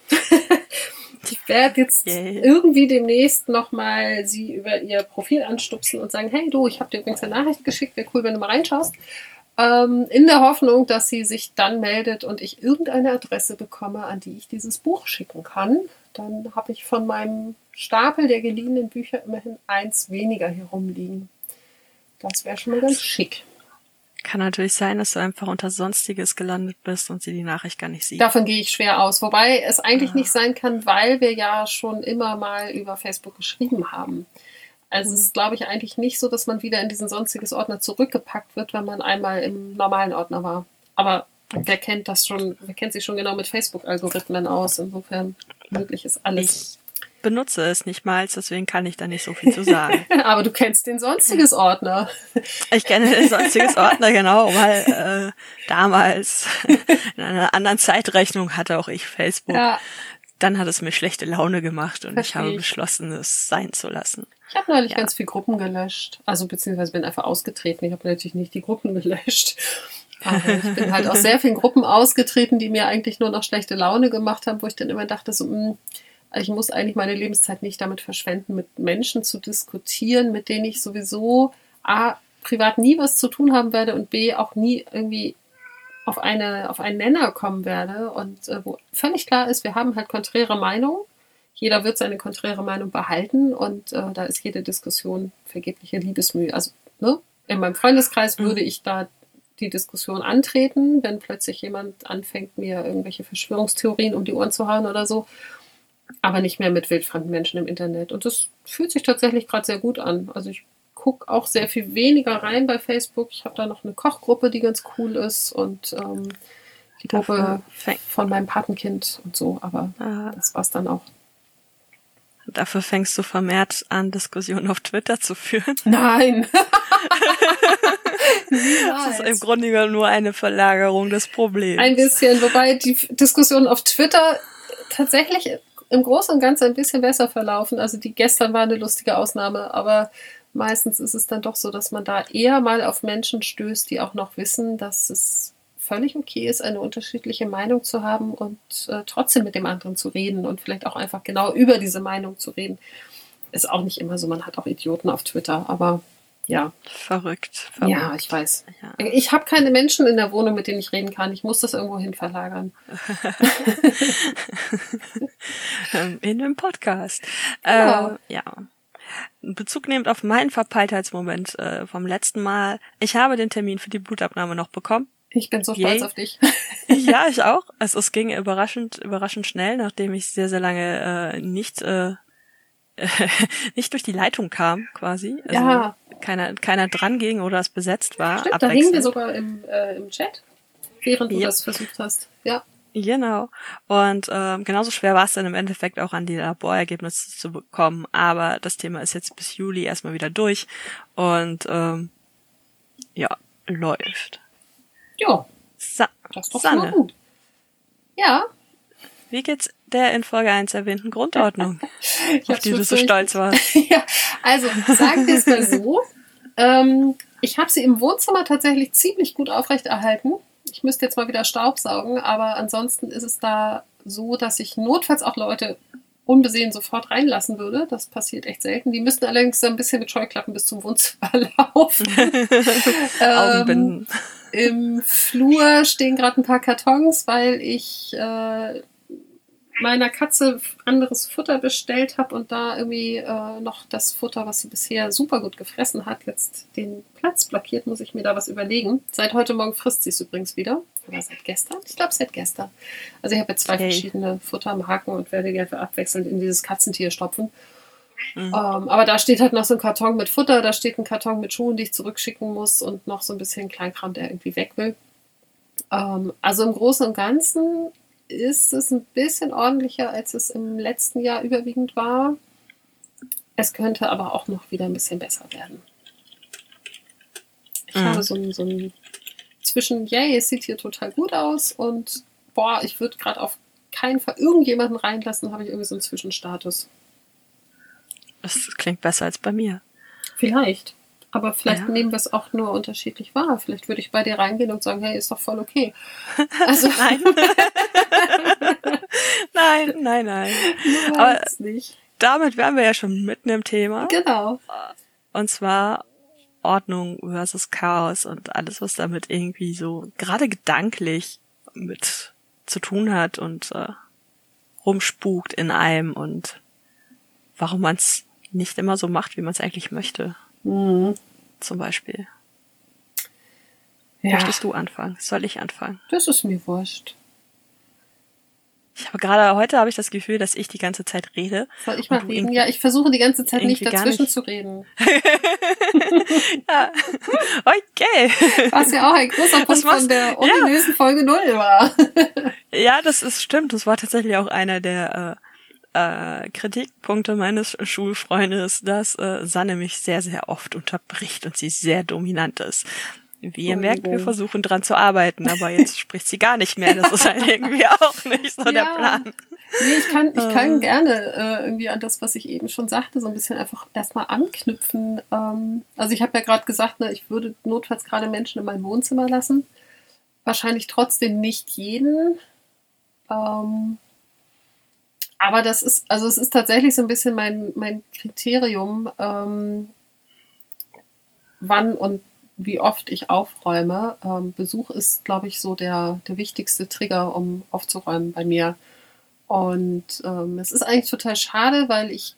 ich werde jetzt Yay. irgendwie demnächst nochmal sie über ihr Profil anstupsen und sagen, hey du, ich habe dir übrigens eine Nachricht geschickt, wäre cool, wenn du mal reinschaust. Ähm, in der Hoffnung, dass sie sich dann meldet und ich irgendeine Adresse bekomme, an die ich dieses Buch schicken kann. Dann habe ich von meinem Stapel der geliehenen Bücher immerhin eins weniger hier rumliegen. Das wäre schon mal ganz schick. Kann natürlich sein, dass du einfach unter Sonstiges gelandet bist und sie die Nachricht gar nicht sieht. Davon gehe ich schwer aus. Wobei es eigentlich nicht sein kann, weil wir ja schon immer mal über Facebook geschrieben haben. Also es ist, glaube ich, eigentlich nicht so, dass man wieder in diesen sonstiges Ordner zurückgepackt wird, wenn man einmal im normalen Ordner war. Aber wer kennt das schon, wer kennt sich schon genau mit Facebook-Algorithmen aus? Insofern möglich ist alles. Ich benutze es nicht mal, deswegen kann ich da nicht so viel zu sagen. Aber du kennst den sonstiges Ordner. Ich kenne den sonstiges Ordner genau, weil äh, damals in einer anderen Zeitrechnung hatte auch ich Facebook. Ja. Dann hat es mir schlechte Laune gemacht und ich Verstehe habe ich. beschlossen, es sein zu lassen. Ich habe neulich Ja. ganz viel Gruppen gelöscht. Also beziehungsweise bin einfach ausgetreten. Ich habe natürlich nicht die Gruppen gelöscht. Aber ich bin halt aus sehr vielen Gruppen ausgetreten, die mir eigentlich nur noch schlechte Laune gemacht haben, wo ich dann immer dachte, so, mh, ich muss eigentlich meine Lebenszeit nicht damit verschwenden, mit Menschen zu diskutieren, mit denen ich sowieso A, privat nie was zu tun haben werde und B, auch nie irgendwie auf, eine, auf einen Nenner kommen werde. Und äh, wo völlig klar ist, wir haben halt konträre Meinungen. Jeder wird seine konträre Meinung behalten und äh, da ist jede Diskussion vergebliche Liebesmühe. Also ne, in meinem Freundeskreis Mhm. würde ich da die Diskussion antreten, wenn plötzlich jemand anfängt, mir irgendwelche Verschwörungstheorien um die Ohren zu hauen oder so. Aber nicht mehr mit wildfremden Menschen im Internet. Und das fühlt sich tatsächlich gerade sehr gut an. Also ich gucke auch sehr viel weniger rein bei Facebook. Ich habe da noch eine Kochgruppe, die ganz cool ist und ähm, die Gruppe von meinem Patenkind und so. Aber Äh, das war's dann auch. Dafür fängst du vermehrt an, Diskussionen auf Twitter zu führen. Nein. das ist im Grunde nur eine Verlagerung des Problems. Ein bisschen, wobei die Diskussionen auf Twitter tatsächlich im Großen und Ganzen ein bisschen besser verlaufen. Also die gestern war eine lustige Ausnahme, aber meistens ist es dann doch so, dass man da eher mal auf Menschen stößt, die auch noch wissen, dass es völlig okay ist, eine unterschiedliche Meinung zu haben und äh, trotzdem mit dem anderen zu reden und vielleicht auch einfach genau über diese Meinung zu reden. Ist auch nicht immer so, man hat auch Idioten auf Twitter, aber ja. Verrückt. verrückt. Ja, ich weiß. Ja. Ich habe keine Menschen in der Wohnung, mit denen ich reden kann. Ich muss das irgendwo hin verlagern. Ähm, in dem Podcast. Genau. Äh, ja. Bezug nehmend auf meinen Verpeiltheitsmoment äh, vom letzten Mal. Ich habe den Termin für die Blutabnahme noch bekommen. Ich bin so stolz Yay. auf dich. ja, ich auch. Also es ging überraschend, überraschend schnell, nachdem ich sehr, sehr lange äh, nicht äh, nicht durch die Leitung kam, quasi. Also ja. Keiner, keiner dran ging oder es besetzt war. Stimmt, da hingen wir sogar im, äh, im Chat, während du ja. das versucht hast. Ja. Genau. Und ähm, genauso schwer war es dann im Endeffekt auch an die Laborergebnisse zu bekommen. Aber das Thema ist jetzt bis Juli erstmal wieder durch. Und ähm, ja, läuft. Ja. Sa das ist doch Sanne. gut. Ja. Wie geht's der in Folge 1 erwähnten Grundordnung, auf die du so stolz warst? ja, also sagen wir es mal so. Ähm, ich habe sie im Wohnzimmer tatsächlich ziemlich gut aufrechterhalten. Ich müsste jetzt mal wieder Staub saugen, aber ansonsten ist es da so, dass ich notfalls auch Leute unbesehen sofort reinlassen würde. Das passiert echt selten. Die müssten allerdings ein bisschen mit Scheuklappen bis zum Wohnzimmer laufen. ähm, Im Flur stehen gerade ein paar Kartons, weil ich äh, meiner Katze anderes Futter bestellt habe und da irgendwie äh, noch das Futter, was sie bisher super gut gefressen hat, jetzt den Platz blockiert, muss ich mir da was überlegen. Seit heute Morgen frisst sie es übrigens wieder. Oder seit gestern? Ich glaube, seit gestern. Also ich habe jetzt zwei okay. verschiedene Futtermarken und werde die einfach abwechselnd in dieses Katzentier stopfen. Mhm. Ähm, aber da steht halt noch so ein Karton mit Futter, da steht ein Karton mit Schuhen, die ich zurückschicken muss und noch so ein bisschen Kleinkram, der irgendwie weg will. Ähm, also im Großen und Ganzen ist es ein bisschen ordentlicher, als es im letzten Jahr überwiegend war. Es könnte aber auch noch wieder ein bisschen besser werden. Ich mhm. habe so ein, so ein zwischen, yay, es sieht hier total gut aus und boah, ich würde gerade auf keinen Fall irgendjemanden reinlassen, habe ich irgendwie so einen Zwischenstatus. Das klingt besser als bei mir. Vielleicht. Aber vielleicht ja. nehmen wir es auch nur unterschiedlich wahr. Vielleicht würde ich bei dir reingehen und sagen, hey, ist doch voll okay. Also nein. nein, nein, nein. Aber nicht. damit wären wir ja schon mitten im Thema. Genau. Und zwar Ordnung versus Chaos und alles, was damit irgendwie so gerade gedanklich mit zu tun hat und äh, rumspukt in einem und warum man es nicht immer so macht, wie man es eigentlich möchte. Mhm. Zum Beispiel. Ja. Möchtest du anfangen? Soll ich anfangen? Das ist mir wurscht. Ich habe gerade heute habe ich das Gefühl, dass ich die ganze Zeit rede. Soll ich mal reden? Ja, ich versuche die ganze Zeit nicht dazwischen nicht. zu reden. ja. Okay. Was ja auch ein großer Punkt von der ominösen ja. Folge 0 war. ja, das ist stimmt. Das war tatsächlich auch einer der äh, äh, Kritikpunkte meines Schulfreundes, dass äh, Sanne mich sehr, sehr oft unterbricht und sie sehr dominant ist. Wie ihr merkt, wir versuchen dran zu arbeiten, aber jetzt spricht sie gar nicht mehr. Das ist halt irgendwie auch nicht so ja. der Plan. Nee, ich kann, ich kann äh. gerne äh, irgendwie an das, was ich eben schon sagte, so ein bisschen einfach erstmal anknüpfen. Ähm, also ich habe ja gerade gesagt, ne, ich würde notfalls gerade Menschen in mein Wohnzimmer lassen. Wahrscheinlich trotzdem nicht jeden. Ähm, aber das ist, also es ist tatsächlich so ein bisschen mein, mein Kriterium, ähm, wann und wie oft ich aufräume. Ähm, Besuch ist, glaube ich, so der, der wichtigste Trigger, um aufzuräumen bei mir. Und ähm, es ist eigentlich total schade, weil ich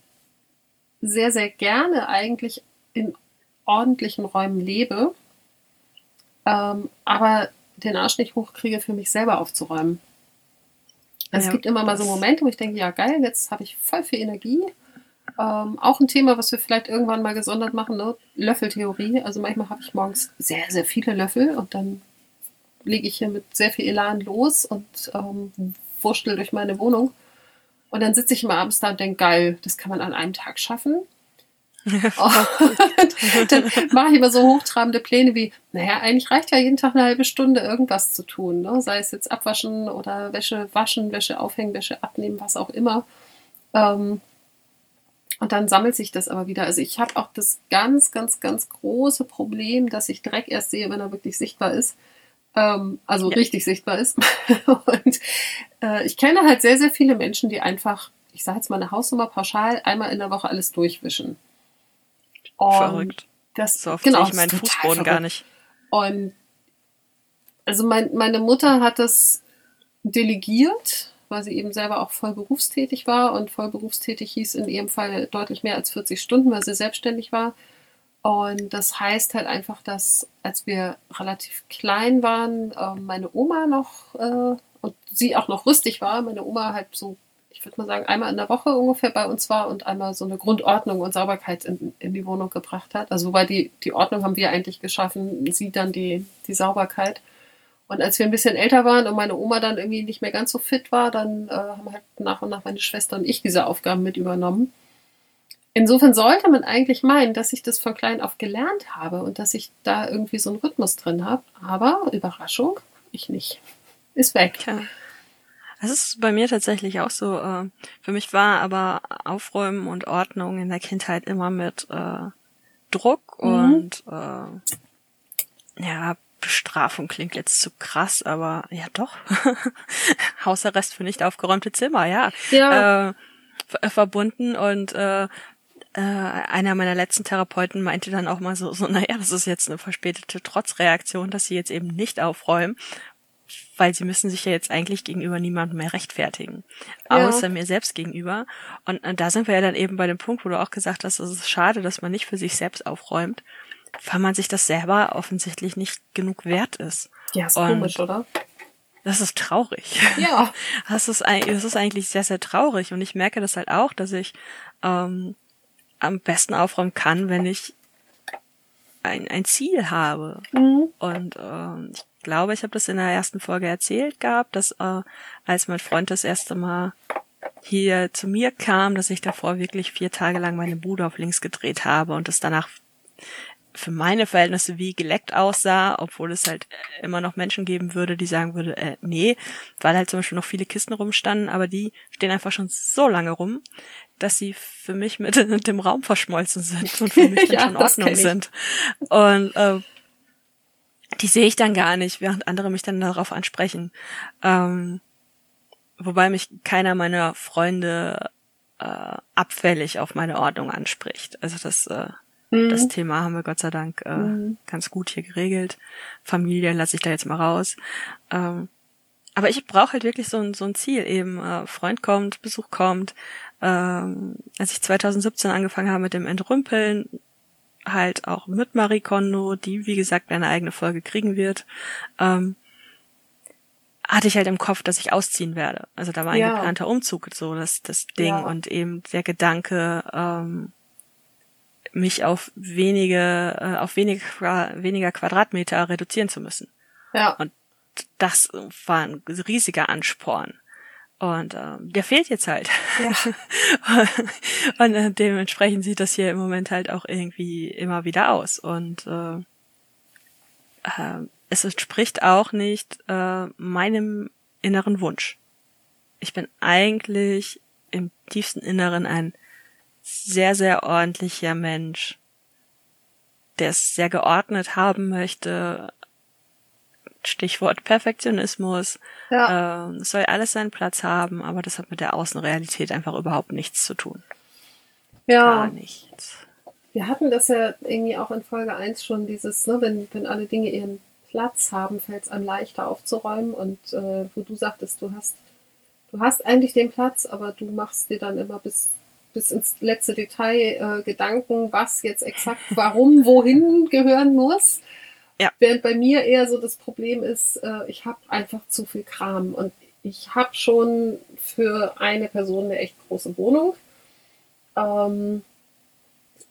sehr, sehr gerne eigentlich in ordentlichen Räumen lebe, ähm, aber den Arsch nicht hochkriege, für mich selber aufzuräumen. Also ja, es gibt immer mal so Momente, wo ich denke, ja geil, jetzt habe ich voll viel Energie. Ähm, auch ein Thema, was wir vielleicht irgendwann mal gesondert machen, ne? Löffeltheorie. Also manchmal habe ich morgens sehr, sehr viele Löffel und dann lege ich hier mit sehr viel Elan los und ähm, wurschtel durch meine Wohnung. Und dann sitze ich immer abends da und denke, geil, das kann man an einem Tag schaffen. Oh. dann mache ich immer so hochtrabende Pläne wie, naja, eigentlich reicht ja jeden Tag eine halbe Stunde irgendwas zu tun. Ne? Sei es jetzt abwaschen oder Wäsche waschen, Wäsche aufhängen, Wäsche abnehmen, was auch immer. Ähm, und dann sammelt sich das aber wieder. Also ich habe auch das ganz, ganz, ganz große Problem, dass ich Dreck erst sehe, wenn er wirklich sichtbar ist. Ähm, also ja. richtig sichtbar ist. und äh, ich kenne halt sehr, sehr viele Menschen, die einfach, ich sage jetzt mal eine Hausnummer pauschal, einmal in der Woche alles durchwischen. Und verrückt. Das, so oft genau, sehe ich meinen Fußboden verrückt. gar nicht. Und also mein, meine Mutter hat das delegiert, weil sie eben selber auch voll berufstätig war und voll berufstätig hieß in ihrem Fall deutlich mehr als 40 Stunden, weil sie selbstständig war. Und das heißt halt einfach, dass als wir relativ klein waren, äh, meine Oma noch äh, und sie auch noch rüstig war, meine Oma halt so ich würde mal sagen, einmal in der Woche ungefähr bei uns war und einmal so eine Grundordnung und Sauberkeit in, in die Wohnung gebracht hat. Also wobei die, die Ordnung haben wir eigentlich geschaffen, sie dann die, die Sauberkeit. Und als wir ein bisschen älter waren und meine Oma dann irgendwie nicht mehr ganz so fit war, dann äh, haben halt nach und nach meine Schwester und ich diese Aufgaben mit übernommen. Insofern sollte man eigentlich meinen, dass ich das von klein auf gelernt habe und dass ich da irgendwie so einen Rhythmus drin habe. Aber Überraschung, ich nicht. Ist weg. Ja. Das ist bei mir tatsächlich auch so. Äh, für mich war aber Aufräumen und Ordnung in der Kindheit immer mit äh, Druck mhm. und äh, ja, Bestrafung klingt jetzt zu krass, aber ja doch. Hausarrest für nicht aufgeräumte Zimmer, ja. ja. Äh, verbunden und äh, äh, einer meiner letzten Therapeuten meinte dann auch mal so, so, naja, das ist jetzt eine verspätete Trotzreaktion, dass sie jetzt eben nicht aufräumen weil sie müssen sich ja jetzt eigentlich gegenüber niemandem mehr rechtfertigen, ja. außer mir selbst gegenüber. Und, und da sind wir ja dann eben bei dem Punkt, wo du auch gesagt hast, es ist schade, dass man nicht für sich selbst aufräumt, weil man sich das selber offensichtlich nicht genug wert ist. Ja, ist und komisch, oder? Das ist traurig. Ja. Das ist, das ist eigentlich sehr, sehr traurig. Und ich merke das halt auch, dass ich ähm, am besten aufräumen kann, wenn ich ein, ein Ziel habe. Mhm. Und ähm, ich glaube, ich habe das in der ersten Folge erzählt gehabt, dass äh, als mein Freund das erste Mal hier zu mir kam, dass ich davor wirklich vier Tage lang meine Bude auf links gedreht habe und es danach für meine Verhältnisse wie geleckt aussah, obwohl es halt immer noch Menschen geben würde, die sagen würde, äh, nee, weil halt zum Beispiel noch viele Kisten rumstanden, aber die stehen einfach schon so lange rum, dass sie für mich mit dem Raum verschmolzen sind und für mich dann ja, schon Ordnung sind. Und äh, die sehe ich dann gar nicht, während andere mich dann darauf ansprechen. Ähm, wobei mich keiner meiner Freunde äh, abfällig auf meine Ordnung anspricht. Also das, äh, mhm. das Thema haben wir Gott sei Dank äh, mhm. ganz gut hier geregelt. Familie lasse ich da jetzt mal raus. Ähm, aber ich brauche halt wirklich so ein, so ein Ziel eben. Äh, Freund kommt, Besuch kommt. Ähm, als ich 2017 angefangen habe mit dem Entrümpeln, halt auch mit Marie Kondo, die wie gesagt eine eigene Folge kriegen wird, ähm, hatte ich halt im Kopf, dass ich ausziehen werde. Also da war ein ja. geplanter Umzug, so das, das Ding ja. und eben der Gedanke, ähm, mich auf wenige, äh, auf wenige, weniger Quadratmeter reduzieren zu müssen. Ja. Und das war ein riesiger Ansporn. Und ähm, der fehlt jetzt halt. Ja. und äh, dementsprechend sieht das hier im Moment halt auch irgendwie immer wieder aus. Und äh, äh, es entspricht auch nicht äh, meinem inneren Wunsch. Ich bin eigentlich im tiefsten Inneren ein sehr, sehr ordentlicher Mensch, der es sehr geordnet haben möchte, Stichwort Perfektionismus. Ja. Äh, es soll alles seinen Platz haben, aber das hat mit der Außenrealität einfach überhaupt nichts zu tun. Ja. Gar nichts. Wir hatten das ja irgendwie auch in Folge 1 schon, dieses, ne, wenn, wenn alle Dinge ihren Platz haben, fällt es einem leichter aufzuräumen und äh, wo du sagtest, du hast, du hast eigentlich den Platz, aber du machst dir dann immer bis, bis ins letzte Detail äh, Gedanken, was jetzt exakt, warum, wohin gehören muss. Ja. Während bei mir eher so das Problem ist, äh, ich habe einfach zu viel Kram und ich habe schon für eine Person eine echt große Wohnung. Ähm,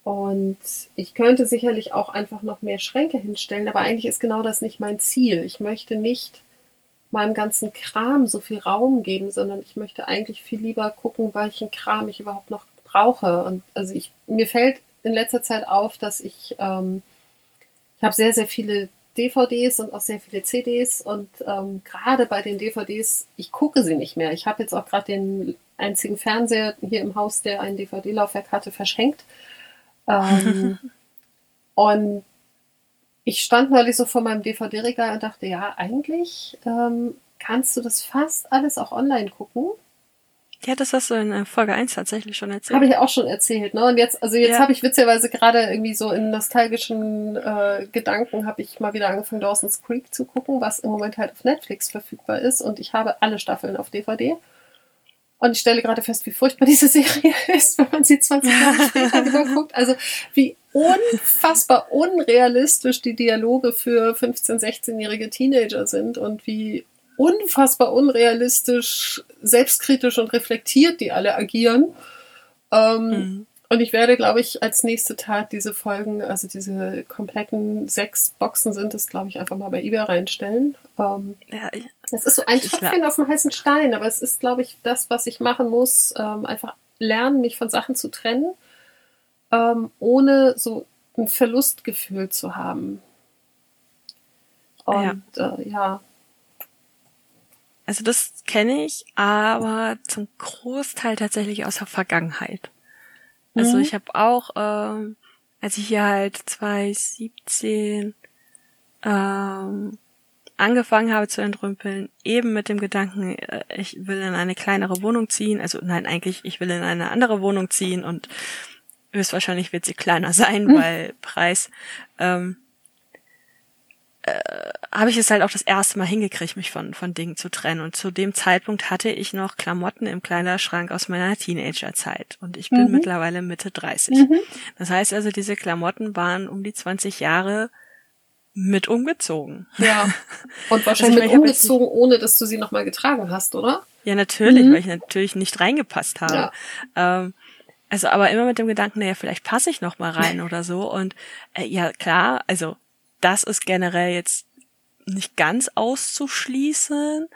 und ich könnte sicherlich auch einfach noch mehr Schränke hinstellen, aber eigentlich ist genau das nicht mein Ziel. Ich möchte nicht meinem ganzen Kram so viel Raum geben, sondern ich möchte eigentlich viel lieber gucken, welchen Kram ich überhaupt noch brauche. Und also ich, mir fällt in letzter Zeit auf, dass ich, ähm, ich habe sehr, sehr viele DVDs und auch sehr viele CDs und ähm, gerade bei den DVDs, ich gucke sie nicht mehr. Ich habe jetzt auch gerade den einzigen Fernseher hier im Haus, der ein DVD-Laufwerk hatte, verschenkt. Ähm, und ich stand neulich so vor meinem DVD-Regal und dachte, ja, eigentlich ähm, kannst du das fast alles auch online gucken. Ja, das hast du in äh, Folge 1 tatsächlich schon erzählt. Habe ich auch schon erzählt, ne? Und jetzt, also jetzt ja. habe ich witzigerweise gerade irgendwie so in nostalgischen äh, Gedanken habe ich mal wieder angefangen, Dawson's Creek zu gucken, was im Moment halt auf Netflix verfügbar ist. Und ich habe alle Staffeln auf DVD. Und ich stelle gerade fest, wie furchtbar diese Serie ist, wenn man sie 20 Jahre später wieder guckt. Also wie unfassbar unrealistisch die Dialoge für 15-, 16-jährige Teenager sind und wie unfassbar unrealistisch, selbstkritisch und reflektiert die alle agieren. Ähm, mhm. Und ich werde, glaube ich, als nächste Tat diese Folgen, also diese kompletten sechs Boxen sind es, glaube ich, einfach mal bei eBay reinstellen. Ähm, ja, ich, es ist so ein Tropfen auf dem heißen Stein, aber es ist, glaube ich, das, was ich machen muss, ähm, einfach lernen, mich von Sachen zu trennen, ähm, ohne so ein Verlustgefühl zu haben. Und ja, äh, ja also das kenne ich, aber zum Großteil tatsächlich aus der Vergangenheit. Also mhm. ich habe auch, ähm, als ich hier halt 2017 ähm, angefangen habe zu entrümpeln, eben mit dem Gedanken, äh, ich will in eine kleinere Wohnung ziehen. Also nein, eigentlich, ich will in eine andere Wohnung ziehen und höchstwahrscheinlich wird sie kleiner sein, mhm. weil Preis. Ähm, äh, habe ich es halt auch das erste Mal hingekriegt, mich von, von Dingen zu trennen. Und zu dem Zeitpunkt hatte ich noch Klamotten im Kleiderschrank aus meiner Teenagerzeit. Und ich bin mhm. mittlerweile Mitte 30. Mhm. Das heißt also, diese Klamotten waren um die 20 Jahre mit umgezogen. Ja. Und wahrscheinlich also mit umgezogen, ohne dass du sie nochmal getragen hast, oder? Ja, natürlich, mhm. weil ich natürlich nicht reingepasst habe. Ja. Ähm, also aber immer mit dem Gedanken, naja, vielleicht passe ich noch mal rein oder so. Und äh, ja, klar, also das ist generell jetzt nicht ganz auszuschließen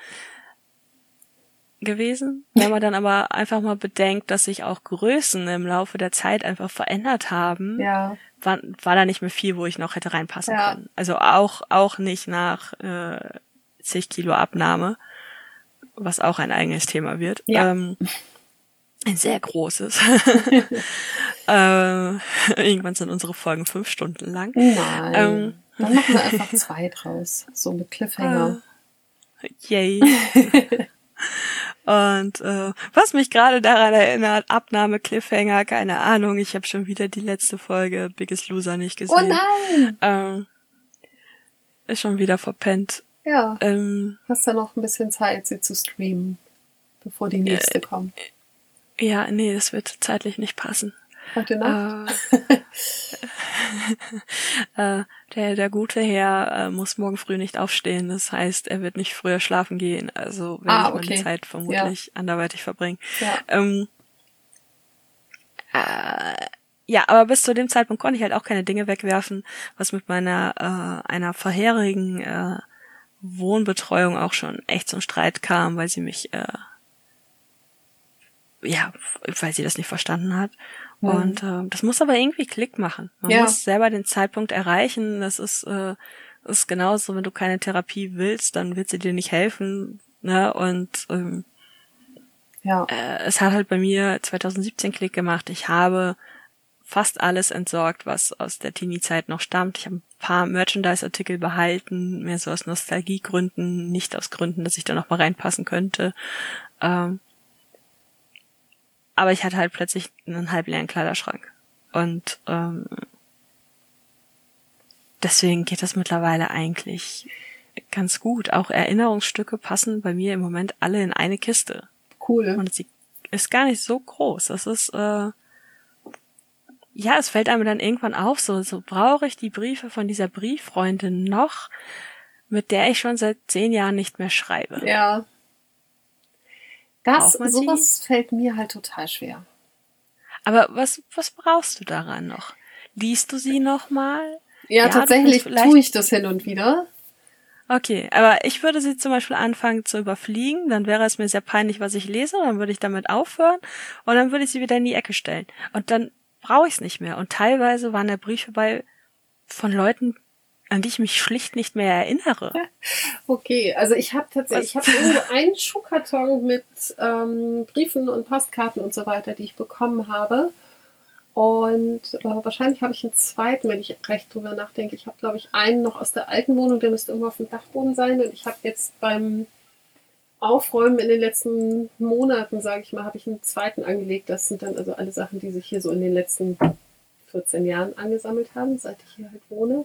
gewesen. Wenn man dann aber einfach mal bedenkt, dass sich auch Größen im Laufe der Zeit einfach verändert haben, ja. war, war da nicht mehr viel, wo ich noch hätte reinpassen ja. können. Also auch, auch nicht nach äh, zig Kilo Abnahme, was auch ein eigenes Thema wird. Ja. Ähm, ein sehr großes. äh, irgendwann sind unsere Folgen fünf Stunden lang. Nein. Ähm, dann machen wir einfach zwei draus. So mit Cliffhanger. Uh, yay. Und äh, was mich gerade daran erinnert, Abnahme Cliffhanger, keine Ahnung, ich habe schon wieder die letzte Folge Biggest Loser nicht gesehen. Oh nein! Ähm, ist schon wieder verpennt. Ja. Ähm, Hast ja noch ein bisschen Zeit, sie zu streamen, bevor die nächste äh, kommt. Ja, nee, das wird zeitlich nicht passen. Heute Nacht? Äh, äh, der, der gute Herr äh, muss morgen früh nicht aufstehen. Das heißt, er wird nicht früher schlafen gehen. Also werde ah, ich okay. meine Zeit vermutlich ja. anderweitig verbringen. Ja. Ähm, äh, ja, aber bis zu dem Zeitpunkt konnte ich halt auch keine Dinge wegwerfen, was mit meiner äh, einer vorherigen äh, Wohnbetreuung auch schon echt zum Streit kam, weil sie mich äh, ja, weil sie das nicht verstanden hat. Mhm. Und äh, das muss aber irgendwie Klick machen. Man ja. muss selber den Zeitpunkt erreichen. Das ist, äh, ist genauso, wenn du keine Therapie willst, dann wird sie dir nicht helfen. Ne? Und ähm, ja. äh, es hat halt bei mir 2017 Klick gemacht. Ich habe fast alles entsorgt, was aus der Teenie-Zeit noch stammt. Ich habe ein paar Merchandise-Artikel behalten, mehr so aus Nostalgiegründen, nicht aus Gründen, dass ich da noch mal reinpassen könnte. Ähm, aber ich hatte halt plötzlich einen halbleeren Kleiderschrank. Und ähm, deswegen geht das mittlerweile eigentlich ganz gut. Auch Erinnerungsstücke passen bei mir im Moment alle in eine Kiste. Cool. Und sie ist gar nicht so groß. Das ist, äh, ja, es fällt einem dann irgendwann auf, so, so brauche ich die Briefe von dieser Brieffreundin noch, mit der ich schon seit zehn Jahren nicht mehr schreibe. Ja. Das, sowas fällt mir halt total schwer. Aber was, was brauchst du daran noch? Liest du sie noch mal? Ja, ja tatsächlich tue ich das hin und wieder. Okay, aber ich würde sie zum Beispiel anfangen zu überfliegen, dann wäre es mir sehr peinlich, was ich lese, dann würde ich damit aufhören und dann würde ich sie wieder in die Ecke stellen. Und dann brauche ich es nicht mehr. Und teilweise waren da Briefe bei von Leuten, an die ich mich schlicht nicht mehr erinnere. Okay, also ich habe tatsächlich, ich habe irgendwo einen Schuhkarton mit ähm, Briefen und Postkarten und so weiter, die ich bekommen habe. Und äh, wahrscheinlich habe ich einen zweiten, wenn ich recht drüber nachdenke. Ich habe, glaube ich, einen noch aus der alten Wohnung, der müsste irgendwo auf dem Dachboden sein. Und ich habe jetzt beim Aufräumen in den letzten Monaten, sage ich mal, habe ich einen zweiten angelegt. Das sind dann also alle Sachen, die sich hier so in den letzten 14 Jahren angesammelt haben, seit ich hier halt wohne.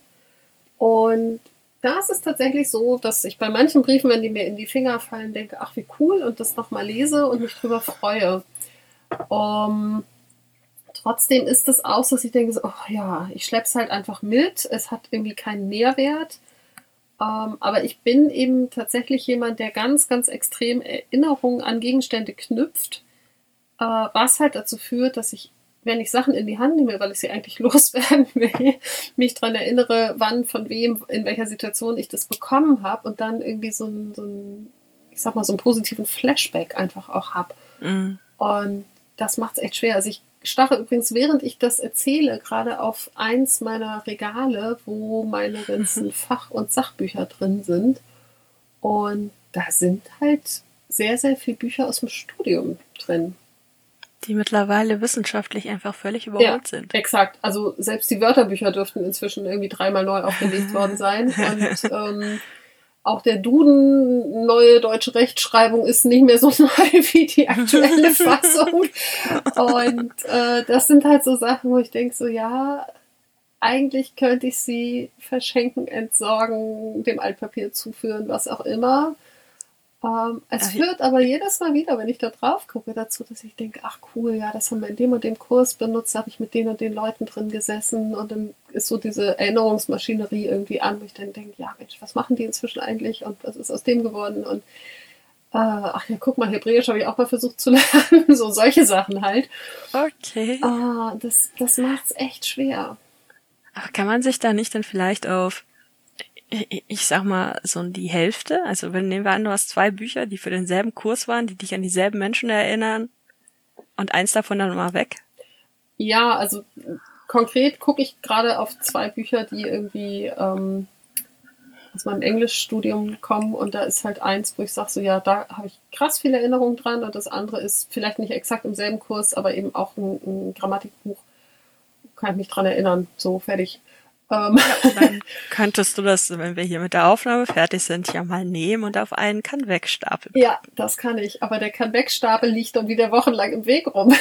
Und da ist tatsächlich so, dass ich bei manchen Briefen, wenn die mir in die Finger fallen, denke, ach wie cool und das nochmal lese und mich drüber freue. Um, Trotzdem ist es auch so, dass ich denke, so, oh ja, ich schleppe es halt einfach mit. Es hat irgendwie keinen Nährwert. Ähm, aber ich bin eben tatsächlich jemand, der ganz, ganz extrem Erinnerungen an Gegenstände knüpft, äh, was halt dazu führt, dass ich, wenn ich Sachen in die Hand nehme, weil ich sie eigentlich loswerden will, mich daran erinnere, wann, von wem, in welcher Situation ich das bekommen habe und dann irgendwie so ein, so ein, ich sag mal, so einen positiven Flashback einfach auch habe. Mhm. Und das macht es echt schwer. Also ich starre übrigens, während ich das erzähle, gerade auf eins meiner Regale, wo meine ganzen Fach- und Sachbücher drin sind. Und da sind halt sehr, sehr viele Bücher aus dem Studium drin. Die mittlerweile wissenschaftlich einfach völlig überholt ja, sind. Exakt. Also selbst die Wörterbücher dürften inzwischen irgendwie dreimal neu aufgelegt worden sein. Und ähm, auch der Duden, neue deutsche Rechtschreibung, ist nicht mehr so neu wie die aktuelle Fassung. Und äh, das sind halt so Sachen, wo ich denke, so ja, eigentlich könnte ich sie verschenken, entsorgen, dem Altpapier zuführen, was auch immer. Ähm, es ach, führt aber jedes Mal wieder, wenn ich da drauf gucke, dazu, dass ich denke, ach cool, ja, das haben wir in dem und dem Kurs benutzt, habe ich mit den und den Leuten drin gesessen und dann ist so diese Erinnerungsmaschinerie irgendwie an, wo ich dann denke, ja Mensch, was machen die inzwischen eigentlich und was ist aus dem geworden und äh, ach ja, guck mal, Hebräisch habe ich auch mal versucht zu lernen, so solche Sachen halt. Okay. Ah, das, das macht es echt schwer. Aber kann man sich da nicht dann vielleicht auf ich sag mal, so die Hälfte. Also wenn nehmen wir an, du hast zwei Bücher, die für denselben Kurs waren, die dich an dieselben Menschen erinnern und eins davon dann mal weg. Ja, also konkret gucke ich gerade auf zwei Bücher, die irgendwie ähm, aus meinem Englischstudium kommen und da ist halt eins, wo ich sage, so ja, da habe ich krass viele Erinnerungen dran und das andere ist vielleicht nicht exakt im selben Kurs, aber eben auch ein, ein Grammatikbuch. Kann ich mich dran erinnern, so fertig. Ähm. Dann könntest du das, wenn wir hier mit der Aufnahme fertig sind, ja mal nehmen und auf einen Kann-Weg-Stapel Ja, das kann ich. Aber der Kann-Weg-Stapel liegt dann wieder wochenlang im Weg rum.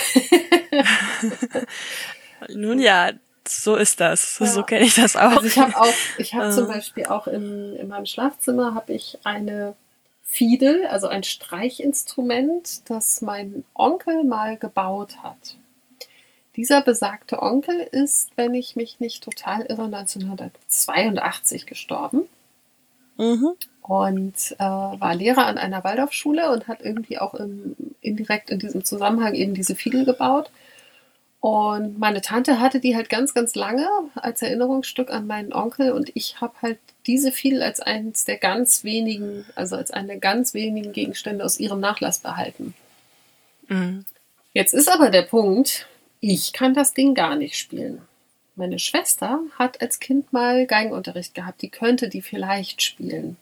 Nun ja, so ist das. Ja. So kenne ich das auch. Also ich habe auch, ich habe zum Beispiel auch im, in meinem Schlafzimmer habe ich eine Fiedel, also ein Streichinstrument, das mein Onkel mal gebaut hat. Dieser besagte Onkel ist, wenn ich mich nicht total irre, 1982 gestorben. Mhm. Und äh, war Lehrer an einer Waldorfschule und hat irgendwie auch im, indirekt in diesem Zusammenhang eben diese Fiedel gebaut. Und meine Tante hatte die halt ganz, ganz lange als Erinnerungsstück an meinen Onkel und ich habe halt diese Fiedel als eines der ganz wenigen, also als einen der ganz wenigen Gegenstände aus ihrem Nachlass behalten. Mhm. Jetzt ist aber der Punkt, ich kann das Ding gar nicht spielen. Meine Schwester hat als Kind mal Geigenunterricht gehabt. Die könnte die vielleicht spielen.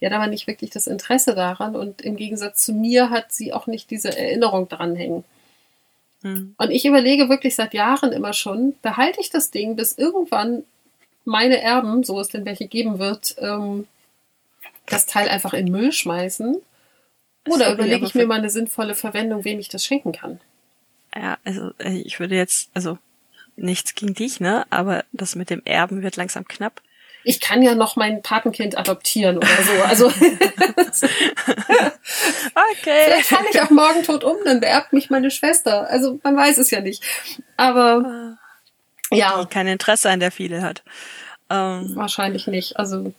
Die hat aber nicht wirklich das Interesse daran und im Gegensatz zu mir hat sie auch nicht diese Erinnerung dranhängen. Hm. Und ich überlege wirklich seit Jahren immer schon, behalte ich das Ding, bis irgendwann meine Erben, so es denn welche geben wird, ähm, das Teil einfach in Müll schmeißen? Oder überlege ich mir mal eine sinnvolle Verwendung, wem ich das schenken kann? Ja, also äh, ich würde jetzt, also nichts gegen dich, ne? Aber das mit dem Erben wird langsam knapp. Ich kann ja noch mein Patenkind adoptieren oder so. Also okay. Vielleicht kann ich auch morgen tot um, dann beerbt mich meine Schwester. Also man weiß es ja nicht. Aber ah. ja. Die kein Interesse an der viele hat. Ähm, Wahrscheinlich nicht. Also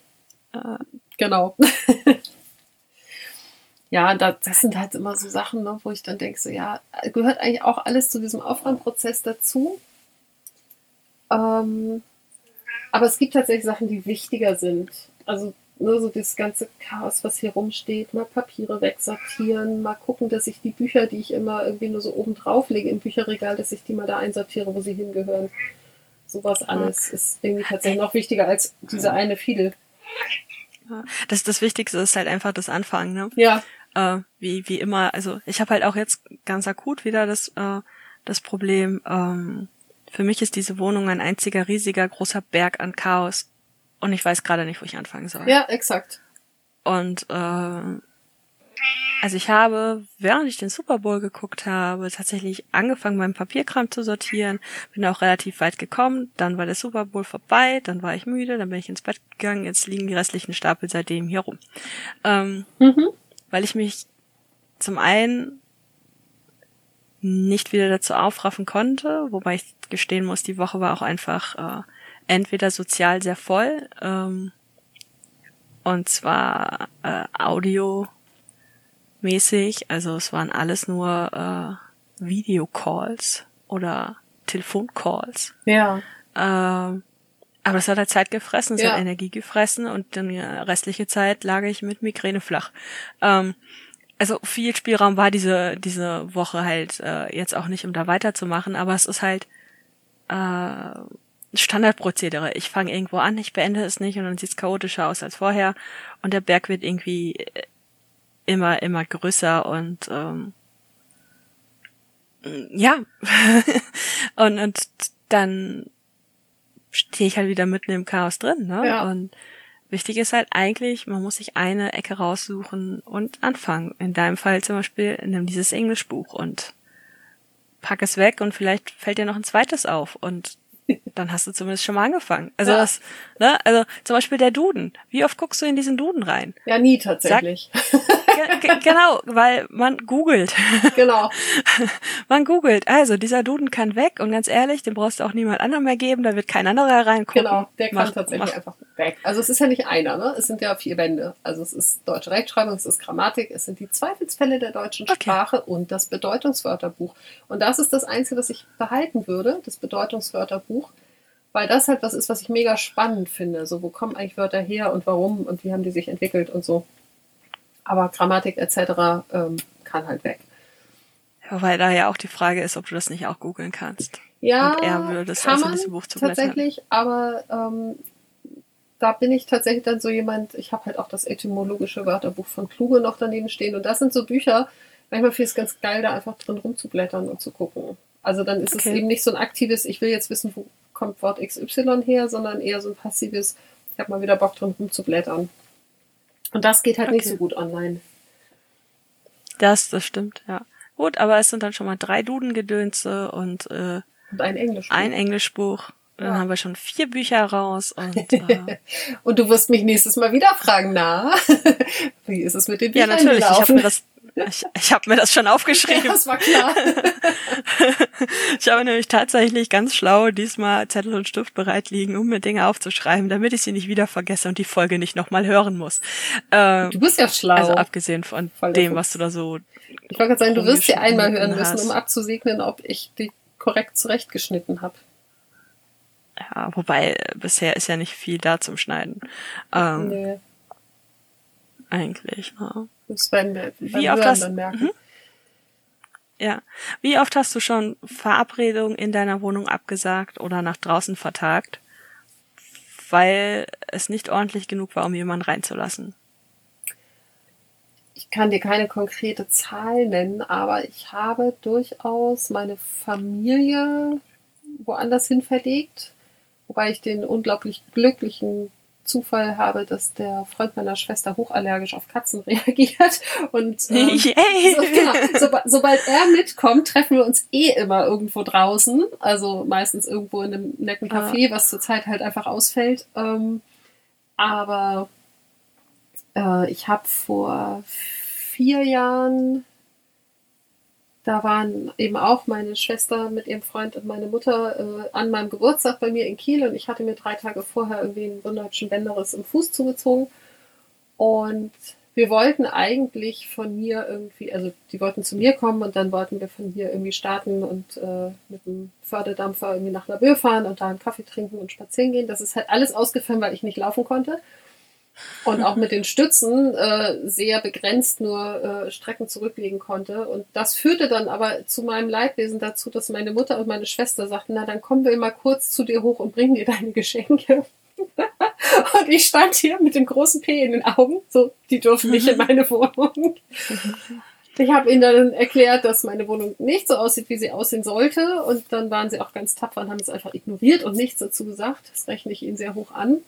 äh, genau ja, das, das sind halt immer so Sachen, ne, wo ich dann denke, so ja, gehört eigentlich auch alles zu diesem Aufräumprozess dazu. Ähm, aber es gibt tatsächlich Sachen, die wichtiger sind. Also ne, so das ganze Chaos, was hier rumsteht, mal Papiere wegsortieren, mal gucken, dass ich die Bücher, die ich immer irgendwie nur so oben drauf lege im Bücherregal, dass ich die mal da einsortiere, wo sie hingehören. Sowas alles ist irgendwie tatsächlich noch wichtiger als diese eine Fidel. Das, das Wichtigste ist halt einfach das Anfangen, ne? Ja. Äh, wie, wie immer, also ich habe halt auch jetzt ganz akut wieder das, äh, das Problem, ähm, für mich ist diese Wohnung ein einziger riesiger großer Berg an Chaos und ich weiß gerade nicht, wo ich anfangen soll. Ja, exakt. Und äh, also ich habe, während ich den Super Bowl geguckt habe, tatsächlich angefangen, meinen Papierkram zu sortieren. Bin auch relativ weit gekommen. Dann war der Super Bowl vorbei. Dann war ich müde. Dann bin ich ins Bett gegangen. Jetzt liegen die restlichen Stapel seitdem hier rum. Ähm, Mhm. Weil ich mich zum einen nicht wieder dazu aufraffen konnte, wobei ich gestehen muss, die Woche war auch einfach äh, entweder sozial sehr voll, ähm, und zwar äh, audiomäßig, also es waren alles nur äh, Videocalls oder Telefoncalls. Ja. Ähm, aber das hat halt Zeit gefressen, es Ja. hat Energie gefressen und dann die restliche Zeit lag ich mit Migräne flach. Ähm, also viel Spielraum war diese diese Woche halt äh, jetzt auch nicht, um da weiterzumachen, aber es ist halt äh, Standardprozedere. Ich fange irgendwo an, ich beende es nicht und dann sieht es chaotischer aus als vorher und der Berg wird irgendwie äh, immer immer größer und ähm, ja und und dann stehe ich halt wieder mitten im Chaos drin, ne? Ja. Und wichtig ist halt eigentlich, man muss sich eine Ecke raussuchen und anfangen. In deinem Fall zum Beispiel, nimm dieses Englischbuch und pack es weg und vielleicht fällt dir noch ein zweites auf und dann hast du zumindest schon mal angefangen. Also Ja. das, ne? Also zum Beispiel der Duden. Wie oft guckst du in diesen Duden rein? Ja, nie tatsächlich. Ge genau, weil man googelt. genau. Man googelt. Also, dieser Duden kann weg und ganz ehrlich, den brauchst du auch niemand anderem mehr geben, da wird kein anderer reingucken. Genau, der kann Mach- tatsächlich mach- einfach weg. Also es ist ja nicht einer, ne? Es sind ja vier Bände. Also es ist deutsche Rechtschreibung, es ist Grammatik, es sind die Zweifelsfälle der deutschen Okay. Sprache und das Bedeutungswörterbuch. Und das ist das Einzige, was ich behalten würde, das Bedeutungswörterbuch, weil das halt was ist, was ich mega spannend finde. So, wo kommen eigentlich Wörter her und warum und wie haben die sich entwickelt und so. Aber Grammatik etc. Ähm, kann halt weg. Wobei da ja auch die Frage ist, ob du das nicht auch googeln kannst. Ja, Und er würde es kann als in man diesem Buch zu blättern. tatsächlich, aber ähm, da bin ich tatsächlich dann so jemand, ich habe halt auch das etymologische Wörterbuch von Kluge noch daneben stehen und das sind so Bücher, manchmal finde ich es ganz geil, da einfach drin rumzublättern und zu gucken. Also dann ist Okay. es eben nicht so ein aktives, ich will jetzt wissen, wo kommt Wort XY her, sondern eher so ein passives, ich habe mal wieder Bock drin rumzublättern. Und das geht halt nicht Okay. so gut online. Das, das stimmt, ja. Gut, aber es sind dann schon mal drei Dudengedönse und äh, Und ein Englisch. ein Englischbuch. Dann Ja. haben wir schon vier Bücher raus und äh, Und du wirst mich nächstes Mal wieder fragen, na, wie ist es mit den ja, Büchern natürlich. Ich habe gelaufen? mir das, ich, ich habe mir das schon aufgeschrieben. Ja, das war klar. Ich habe nämlich tatsächlich ganz schlau diesmal Zettel und Stift bereit liegen, um mir Dinge aufzuschreiben, damit ich sie nicht wieder vergesse und die Folge nicht nochmal hören muss. Ähm, Du bist ja schlau. also abgesehen von Voll dem, was du da so. ich wollte gerade sagen, du wirst sie einmal hören rumgeschnitten müssen, um hast. abzusegnen, ob ich die korrekt zurechtgeschnitten habe. Ja, wobei äh, bisher ist ja nicht viel da zum Schneiden. Ähm, Nee, Eigentlich. Ne? das werden wir Wie oft hast- dann merken. Ja. Wie oft hast du schon Verabredungen in deiner Wohnung abgesagt oder nach draußen vertagt, weil es nicht ordentlich genug war, um jemanden reinzulassen? Ich kann dir keine konkrete Zahl nennen, aber ich habe durchaus meine Familie woanders hin verlegt, wobei ich den unglaublich glücklichen Zufall habe, dass der Freund meiner Schwester hochallergisch auf Katzen reagiert und ähm! So, genau. Soba- sobald er mitkommt, treffen wir uns eh immer irgendwo draußen. Also meistens irgendwo in einem netten Café, was zurzeit halt einfach ausfällt. Ähm, aber äh, ich habe vor vier Jahren, da waren eben auch meine Schwester mit ihrem Freund und meine Mutter äh, an meinem Geburtstag bei mir in Kiel und ich hatte mir drei Tage vorher irgendwie einen wunderschönen Bänderriss im Fuß zugezogen. Und wir wollten eigentlich von mir irgendwie, also die wollten zu mir kommen und dann wollten wir von hier irgendwie starten und äh, mit dem Förderdampfer irgendwie nach Labö fahren und da einen Kaffee trinken und spazieren gehen. Das ist halt alles ausgefallen, weil ich nicht laufen konnte. Und auch mit den Stützen äh, sehr begrenzt nur äh, Strecken zurücklegen konnte. Und das führte dann aber zu meinem Leidwesen dazu, dass meine Mutter und meine Schwester sagten, na dann kommen wir mal kurz zu dir hoch und bringen dir deine Geschenke. und ich stand hier mit dem großen P in den Augen, so, die dürfen nicht in meine Wohnung. Ich habe ihnen dann erklärt, dass meine Wohnung nicht so aussieht, wie sie aussehen sollte. Und dann waren sie auch ganz tapfer und haben es einfach ignoriert und nichts dazu gesagt. Das rechne ich ihnen sehr hoch an.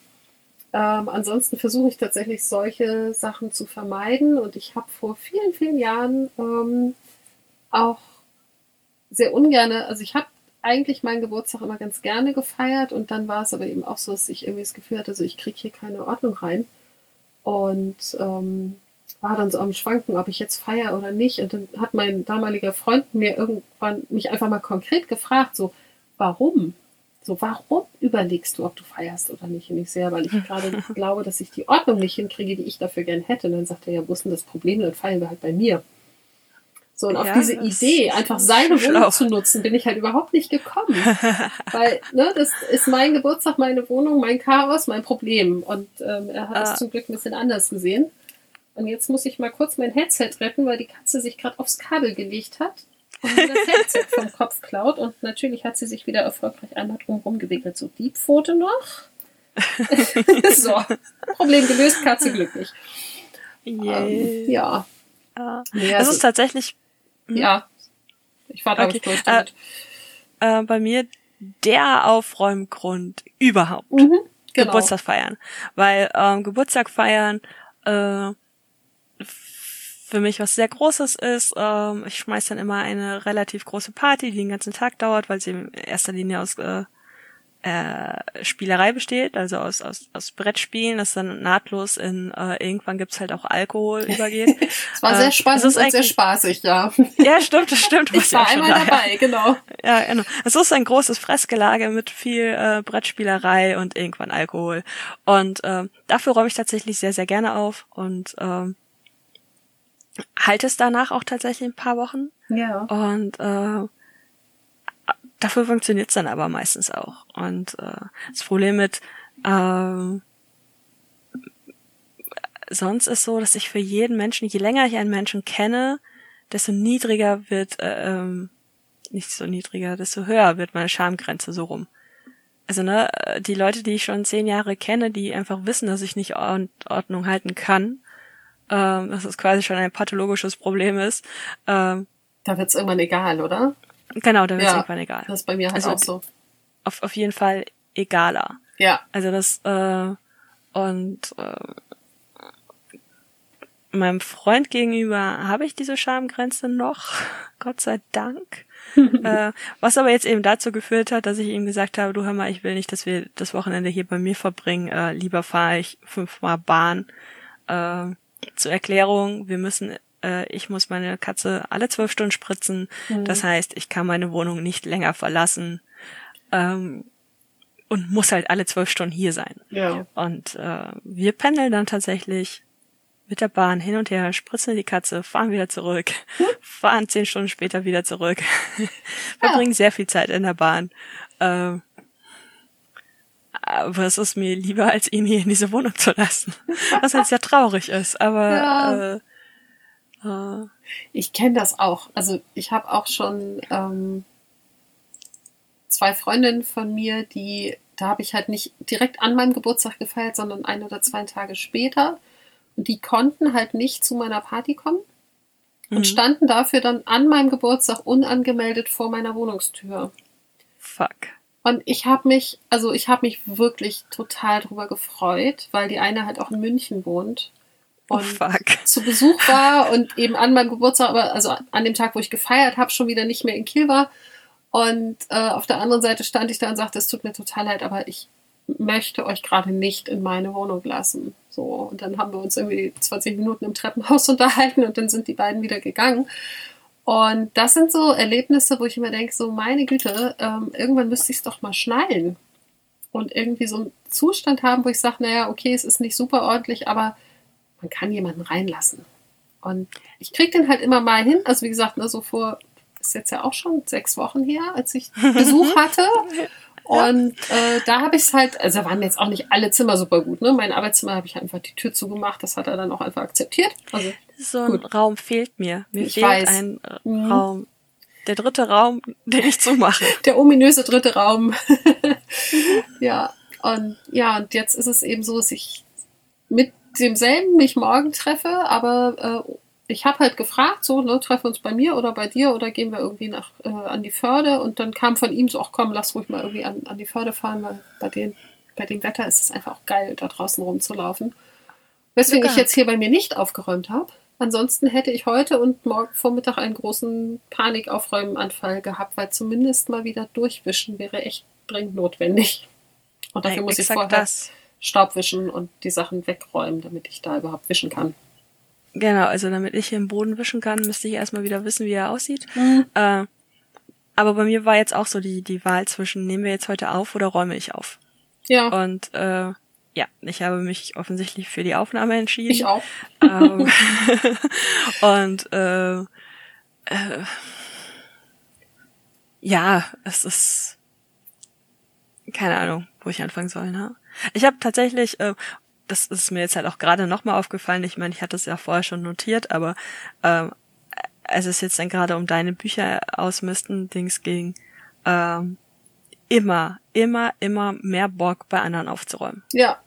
Ähm, ansonsten versuche ich tatsächlich solche Sachen zu vermeiden. Und ich habe vor vielen, vielen Jahren ähm, auch sehr ungerne, also ich habe eigentlich meinen Geburtstag immer ganz gerne gefeiert und dann war es aber eben auch so, dass ich irgendwie das Gefühl hatte, also ich kriege hier keine Ordnung rein. Und ähm, war dann so am Schwanken, ob ich jetzt feiere oder nicht. Und dann hat mein damaliger Freund mir irgendwann mich einfach mal konkret gefragt, so, warum? So, warum überlegst du, ob du feierst oder nicht? Und ich sehe, weil ich gerade glaube, dass ich die Ordnung nicht hinkriege, die ich dafür gern hätte. Und dann sagt er, ja, wo ist denn das Problem? Dann feiern wir halt bei mir. So, und auf ja, diese Idee, einfach seine Wohnung zu nutzen, bin ich halt überhaupt nicht gekommen. Weil, ne, das ist mein Geburtstag, meine Wohnung, mein Chaos, mein Problem. Und ähm, er hat es ah. zum Glück ein bisschen anders gesehen. Und jetzt muss ich mal kurz mein Headset retten, weil die Katze sich gerade aufs Kabel gelegt hat das Headset vom Kopf klaut. Und natürlich hat sie sich wieder erfolgreich einmal drumherum gewickelt. So, die Pfote noch. so, Problem gelöst, Katze glücklich. Ähm, ja. Uh, nee, also, es ist tatsächlich. Hm? Ja. Ich war da okay. durch damit. Äh, äh, bei mir der Aufräumgrund überhaupt. Mhm, genau. Geburtstag feiern. Weil ähm, Geburtstag feiern äh, für mich was sehr Großes ist. Ähm, ich schmeiß dann immer eine relativ große Party, die den ganzen Tag dauert, weil sie in erster Linie aus äh, äh, Spielerei besteht, also aus, aus, aus Brettspielen, das dann nahtlos in äh, irgendwann gibt's halt auch Alkohol übergeht. Es war sehr äh, spannend und sehr spaßig, ja. Ja, stimmt, das stimmt. Ich war einmal dabei, genau. Ja, genau. Es ist ein großes Fressgelage mit viel äh, Brettspielerei und irgendwann Alkohol. Und äh, dafür räume ich tatsächlich sehr, sehr gerne auf und ähm, halte es danach auch tatsächlich ein paar Wochen. Ja. Und äh, dafür funktioniert es dann aber meistens auch. Und äh, das Problem mit äh, sonst ist so, dass ich für jeden Menschen, je länger ich einen Menschen kenne, desto niedriger wird, äh, ähm, nicht so niedriger, desto höher wird meine Schamgrenze so rum. Also ne, die Leute, die ich schon zehn Jahre kenne, die einfach wissen, dass ich nicht Ordnung halten kann, ähm, dass es quasi schon ein pathologisches Problem ist. Ähm, da wird's irgendwann egal, oder? Genau, da wird's ja, irgendwann egal. Das ist bei mir halt also, auch so. Auf, auf jeden Fall egaler. Ja. Also das, äh, und äh, meinem Freund gegenüber habe ich diese Schamgrenze noch, Gott sei Dank. äh, was aber jetzt eben dazu geführt hat, dass ich ihm gesagt habe, du hör mal, ich will nicht, dass wir das Wochenende hier bei mir verbringen, äh, lieber fahre ich fünfmal Bahn. Äh, zur Erklärung, wir müssen, äh, ich muss meine Katze alle zwölf Stunden spritzen. Mhm. Das heißt, ich kann meine Wohnung nicht länger verlassen. Ähm, und muss halt alle zwölf Stunden hier sein. Ja. Und äh, wir pendeln dann tatsächlich mit der Bahn hin und her, spritzen die Katze, fahren wieder zurück, hm? fahren zehn Stunden später wieder zurück, verbringen ja. sehr viel Zeit in der Bahn. Ähm, aber es ist mir lieber, als ihn hier in diese Wohnung zu lassen. Was halt sehr traurig ist, aber ja. äh, äh, ich kenne das auch. Also ich habe auch schon ähm, zwei Freundinnen von mir, die, da habe ich halt nicht direkt an meinem Geburtstag gefeiert, sondern ein oder zwei Tage später. Und die konnten halt nicht zu meiner Party kommen und mhm. standen dafür dann an meinem Geburtstag unangemeldet vor meiner Wohnungstür. Fuck. Und ich habe mich, also ich habe mich wirklich total drüber gefreut, weil die eine halt auch in München wohnt oh, und oh, zu Besuch war und eben an meinem Geburtstag, aber also an dem Tag, wo ich gefeiert habe, schon wieder nicht mehr in Kiel war. Und äh, auf der anderen Seite stand ich da und sagte, es tut mir total leid, aber ich möchte euch gerade nicht in meine Wohnung lassen. So, und dann haben wir uns irgendwie 20 Minuten im Treppenhaus unterhalten und dann sind die beiden wieder gegangen. Und das sind so Erlebnisse, wo ich immer denke, so meine Güte, ähm, irgendwann müsste ich es doch mal schnallen. Und irgendwie so einen Zustand haben, wo ich sage, naja, okay, es ist nicht super ordentlich, aber man kann jemanden reinlassen. Und ich kriege den halt immer mal hin. Also wie gesagt, ne, so vor, ist jetzt ja auch schon sechs Wochen her, als ich Besuch hatte. Und äh, da habe ich es halt, also waren jetzt auch nicht alle Zimmer super gut. Ne? Mein Arbeitszimmer habe ich einfach die Tür zugemacht. Das hat er dann auch einfach akzeptiert. Also So ein Gut. Raum fehlt mir. Mir Ich fehlt weiß. ein Mhm. Raum. Der dritte Raum, den ich zumache. der ominöse dritte Raum. ja, und ja, und jetzt ist es eben so, dass ich mit demselben mich morgen treffe, aber äh, ich habe halt gefragt, so, ne, treffen wir uns bei mir oder bei dir oder gehen wir irgendwie nach äh, an die Förde und dann kam von ihm so, ach komm, lass ruhig mal irgendwie an, an die Förde fahren, weil bei den, bei dem Wetter ist es einfach auch geil, da draußen rumzulaufen. Weswegen Glück ich jetzt hier bei mir nicht aufgeräumt habe. Ansonsten hätte ich heute und morgen Vormittag einen großen Panikaufräumenanfall gehabt, weil zumindest mal wieder durchwischen wäre echt dringend notwendig. Und dafür Ey, muss ich vorher das. Staub wischen und die Sachen wegräumen, damit ich da überhaupt wischen kann. Genau, also damit ich hier im Boden wischen kann, müsste ich erstmal wieder wissen, wie er aussieht. Mhm. Äh, aber bei mir war jetzt auch so die, die Wahl zwischen, nehmen wir jetzt heute auf oder räume ich auf? Ja, Und äh, ja, ich habe mich offensichtlich für die Aufnahme entschieden. ich auch. Ähm, und äh, äh, ja, es ist keine Ahnung, wo ich anfangen soll. Ne? Ich habe tatsächlich, äh, das ist mir jetzt halt auch gerade nochmal aufgefallen. Ich meine, ich hatte es ja vorher schon notiert, aber ähm, als es jetzt dann gerade um deine Bücher ausmisten Dings ging, ähm, immer, immer, immer mehr Bock bei anderen aufzuräumen. Ja,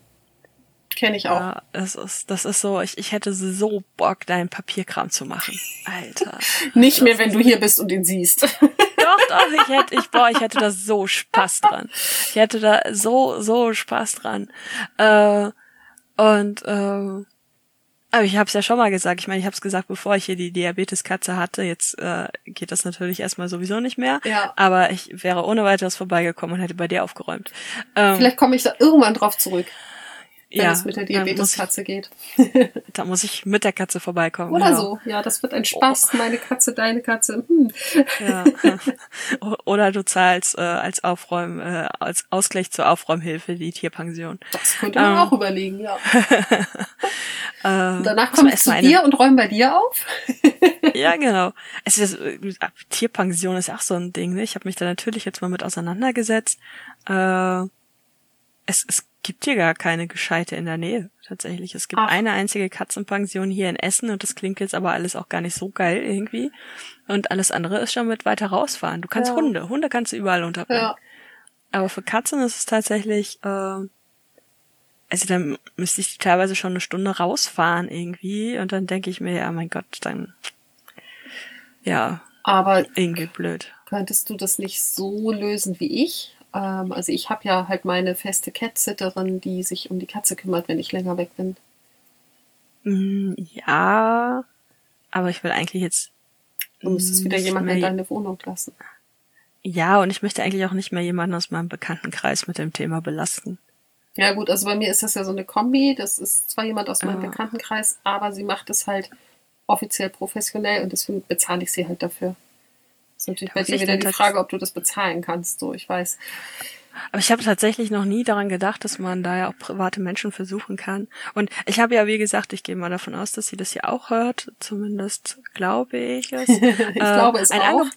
kenne ich auch. Ja, das ist, das ist so, ich, ich hätte so Bock, deinen Papierkram zu machen. Alter. Nicht mehr, wenn du hier bist und ihn siehst. Doch, doch, ich hätte, ich, boah, ich hätte da so Spaß dran. Ich hätte da so, so Spaß dran. Äh, und, äh, aber ich habe es ja schon mal gesagt. Ich meine, ich habe es gesagt, bevor ich hier die Diabeteskatze hatte. Jetzt äh, geht das natürlich erstmal sowieso nicht mehr. Ja. Aber ich wäre ohne weiteres vorbeigekommen und hätte bei dir aufgeräumt. Ähm, Vielleicht komme ich da irgendwann drauf zurück, wenn ja, es mit der Diabeteskatze geht. da muss ich mit der Katze vorbeikommen. Oder genau. so. Ja, das wird ein Spaß. Meine Katze, deine Katze. Hm. Ja. Oder du zahlst äh, als Aufräum, äh, als Ausgleich zur Aufräumhilfe die Tierpension. Das könnte man Ähm. auch überlegen, ja. Äh, Und danach komme ich zu eine- dir und räume bei dir auf. Ja, genau. Es ist, äh, Tierpension ist auch so ein Ding. Ne? Ich habe mich da natürlich jetzt mal mit auseinandergesetzt. Äh, es, es gibt hier gar keine gescheite in der Nähe tatsächlich. Es gibt Ach. eine einzige Katzenpension hier in Essen und das klingt jetzt aber alles auch gar nicht so geil irgendwie. Und alles andere ist schon mit weiter rausfahren. Du kannst Ja. Hunde, Hunde kannst du überall unterbringen. Ja. Aber für Katzen ist es tatsächlich, äh, also dann müsste ich teilweise schon eine Stunde rausfahren irgendwie und dann denke ich mir, ja mein Gott, dann ja, Aber irgendwie blöd. könntest du das nicht so lösen wie ich? Ähm, also ich habe ja halt meine feste Cat-Sitterin, die sich um die Katze kümmert, wenn ich länger weg bin. Mm, ja, aber ich will eigentlich jetzt Du müsstest wieder jemanden in deine Wohnung lassen. Ja, und ich möchte eigentlich auch nicht mehr jemanden aus meinem Bekanntenkreis mit dem Thema belasten. Ja gut, also bei mir ist das ja so eine Kombi. Das ist zwar jemand aus meinem Ah. Bekanntenkreis, aber sie macht es halt offiziell professionell und deswegen bezahle ich sie halt dafür. Das ist natürlich Da bei dir wieder die Frage, ob du das bezahlen kannst. So, ich weiß. Aber ich habe tatsächlich noch nie daran gedacht, dass man da ja auch private Menschen versuchen kann. Und ich habe ja, wie gesagt, ich gehe mal davon aus, dass sie das ja auch hört. Zumindest glaube ich es. Ich glaube es ein auch. Angeb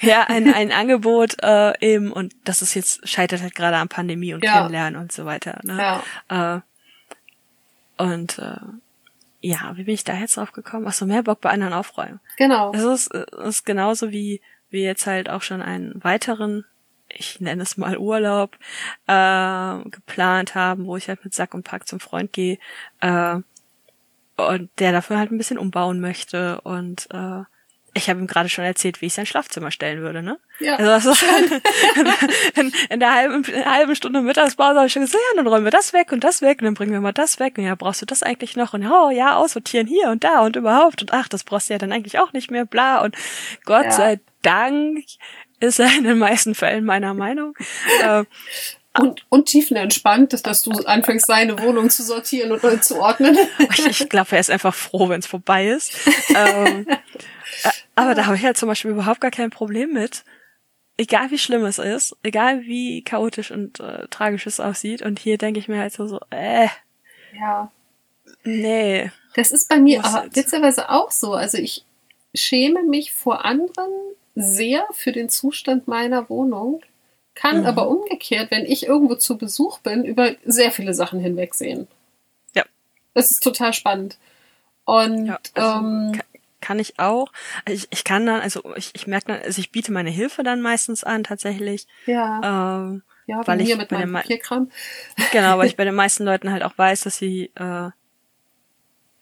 ja, ein, ein Angebot äh, eben. Und das ist jetzt, scheitert halt gerade an Pandemie und Ja. Kennenlernen und so weiter. Ne? Ja. Äh, und äh, ja, wie bin ich da jetzt drauf gekommen? Ach so, mehr Bock bei anderen aufräumen. Genau. Das ist, äh, ist genauso wie wir jetzt halt auch schon einen weiteren, ich nenne es mal Urlaub, äh, geplant haben, wo ich halt mit Sack und Pack zum Freund gehe äh, und der dafür halt ein bisschen umbauen möchte und äh, ich habe ihm gerade schon erzählt, wie ich sein Schlafzimmer stellen würde, ne? Ja. Also das ist in, in der halben, in der halben Stunde Mittagspause habe ich schon gesagt, ja, dann räumen wir das weg und das weg und dann bringen wir mal das weg und ja, brauchst du das eigentlich noch und oh ja, aussortieren hier und da und überhaupt und ach, das brauchst du ja dann eigentlich auch nicht mehr, bla und Gott Ja. sei Dank ist er in den meisten Fällen meiner Meinung. äh, Und, und tiefenentspannt, dass, dass du anfängst, seine Wohnung zu sortieren und neu zu ordnen. ich ich glaube, er ist einfach froh, wenn es vorbei ist. ähm, äh, aber da habe ich halt zum Beispiel überhaupt gar kein Problem mit. Egal wie schlimm es ist, egal wie chaotisch und äh, tragisch es aussieht. Und hier denke ich mir halt so, so äh, Ja. nee. Das ist bei mir aber jetzt. witzigerweise auch so. Also ich schäme mich vor anderen sehr für den Zustand meiner Wohnung. kann mhm. aber umgekehrt, wenn ich irgendwo zu Besuch bin, über sehr viele Sachen hinwegsehen. Ja. Das ist total spannend. Und ja, also ähm, kann, ich auch. Also ich, ich kann dann, also ich, ich merke dann, also ich biete meine Hilfe dann meistens an tatsächlich. Ja. Ähm, ja, weil ich mit meinem Papierkram. Genau, weil ich bei den meisten Leuten halt auch weiß, dass sie äh,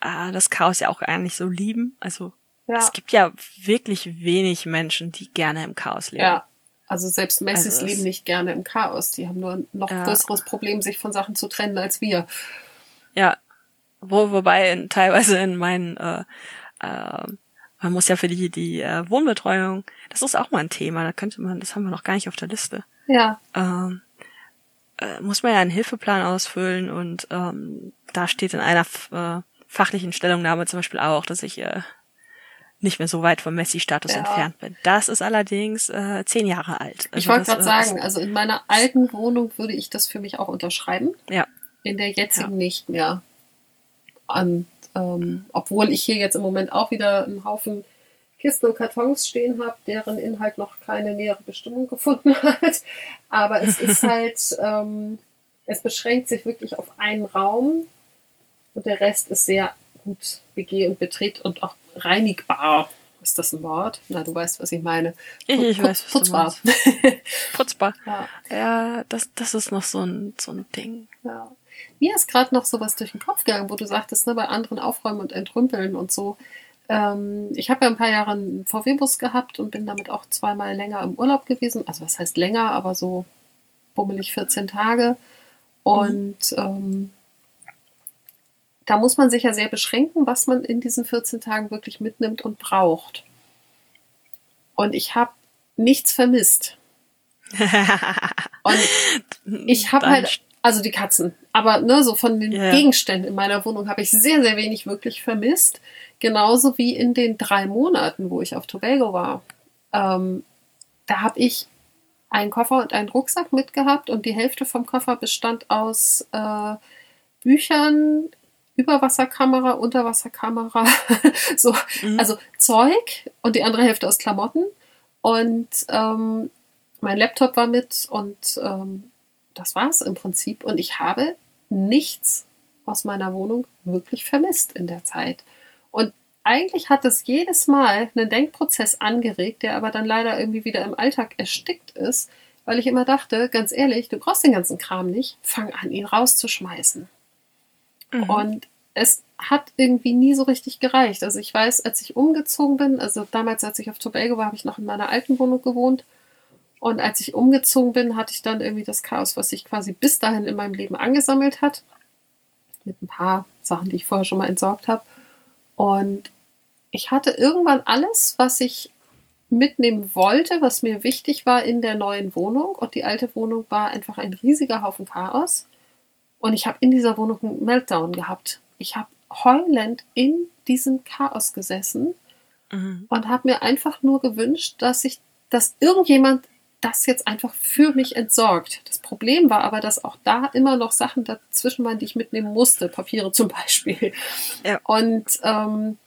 äh, das Chaos ja auch eigentlich so lieben. Also ja. es gibt ja wirklich wenig Menschen, die gerne im Chaos leben. Ja, also selbst Messis also leben nicht gerne im Chaos. Die haben nur ein noch ja. größeres Problem, sich von Sachen zu trennen als wir. Ja, wo, wobei in, teilweise in meinen, äh, äh, man muss ja für die, die äh, Wohnbetreuung, das ist auch mal ein Thema, da könnte man, das haben wir noch gar nicht auf der Liste. Ja. Ähm, äh, muss man ja einen Hilfeplan ausfüllen und ähm, da steht in einer äh, fachlichen Stellungnahme zum Beispiel auch, dass ich äh, nicht mehr so weit vom Messi-Status ja. entfernt bin. Das ist allerdings äh, zehn Jahre alt. Also ich wollte gerade sagen, also in meiner alten Wohnung würde ich das für mich auch unterschreiben. Ja. In der jetzigen ja. nicht mehr. Und ähm, obwohl ich hier jetzt im Moment auch wieder einen Haufen Kisten und Kartons stehen habe, deren Inhalt noch keine nähere Bestimmung gefunden hat. Aber es ist halt, ähm, es beschränkt sich wirklich auf einen Raum und der Rest ist sehr gut begeh- und betritt und auch reinigbar. Ist das ein Wort? Na, du weißt, was ich meine. Ich, ich weiß, was Putzbar. Putzbar. Ja, ja das, das ist noch so ein, so ein Ding. Ja. Mir ist gerade noch sowas durch den Kopf gegangen, wo du sagtest, ne, bei anderen aufräumen und entrümpeln und so. Ähm, ich habe ja ein paar Jahre einen VW-Bus gehabt und bin damit auch zweimal länger im Urlaub gewesen. Also was heißt länger, aber so bummelig 14 Tage. Und mhm. ähm, da muss man sich ja sehr beschränken, was man in diesen 14 Tagen wirklich mitnimmt und braucht. Und ich habe nichts vermisst. und ich habe halt, also die Katzen, aber ne, so von den yeah. Gegenständen in meiner Wohnung habe ich sehr, sehr wenig wirklich vermisst. Genauso wie in den drei Monaten, wo ich auf Tobago war. Ähm, da habe ich einen Koffer und einen Rucksack mitgehabt und die Hälfte vom Koffer bestand aus äh, Büchern, Überwasserkamera, Unterwasserkamera, so, mhm. also Zeug und die andere Hälfte aus Klamotten. Und ähm, mein Laptop war mit und ähm, das war es im Prinzip. Und ich habe nichts aus meiner Wohnung wirklich vermisst in der Zeit. Und eigentlich hat es jedes Mal einen Denkprozess angeregt, der aber dann leider irgendwie wieder im Alltag erstickt ist, weil ich immer dachte, ganz ehrlich, du brauchst den ganzen Kram nicht, fang an, ihn rauszuschmeißen. Mhm. Und es hat irgendwie nie so richtig gereicht. Also ich weiß, als ich umgezogen bin, also damals, als ich auf Tobago war, habe ich noch in meiner alten Wohnung gewohnt. Und als ich umgezogen bin, hatte ich dann irgendwie das Chaos, was sich quasi bis dahin in meinem Leben angesammelt hat. Mit ein paar Sachen, die ich vorher schon mal entsorgt habe. Und ich hatte irgendwann alles, was ich mitnehmen wollte, was mir wichtig war in der neuen Wohnung. Und die alte Wohnung war einfach ein riesiger Haufen Chaos. Und ich habe in dieser Wohnung einen Meltdown gehabt. Ich habe heulend in diesem Chaos gesessen mhm. und habe mir einfach nur gewünscht, dass ich, dass irgendjemand das jetzt einfach für mich entsorgt. Das Problem war aber, dass auch da immer noch Sachen dazwischen waren, die ich mitnehmen musste, Papiere zum Beispiel. Ja. Und ähm,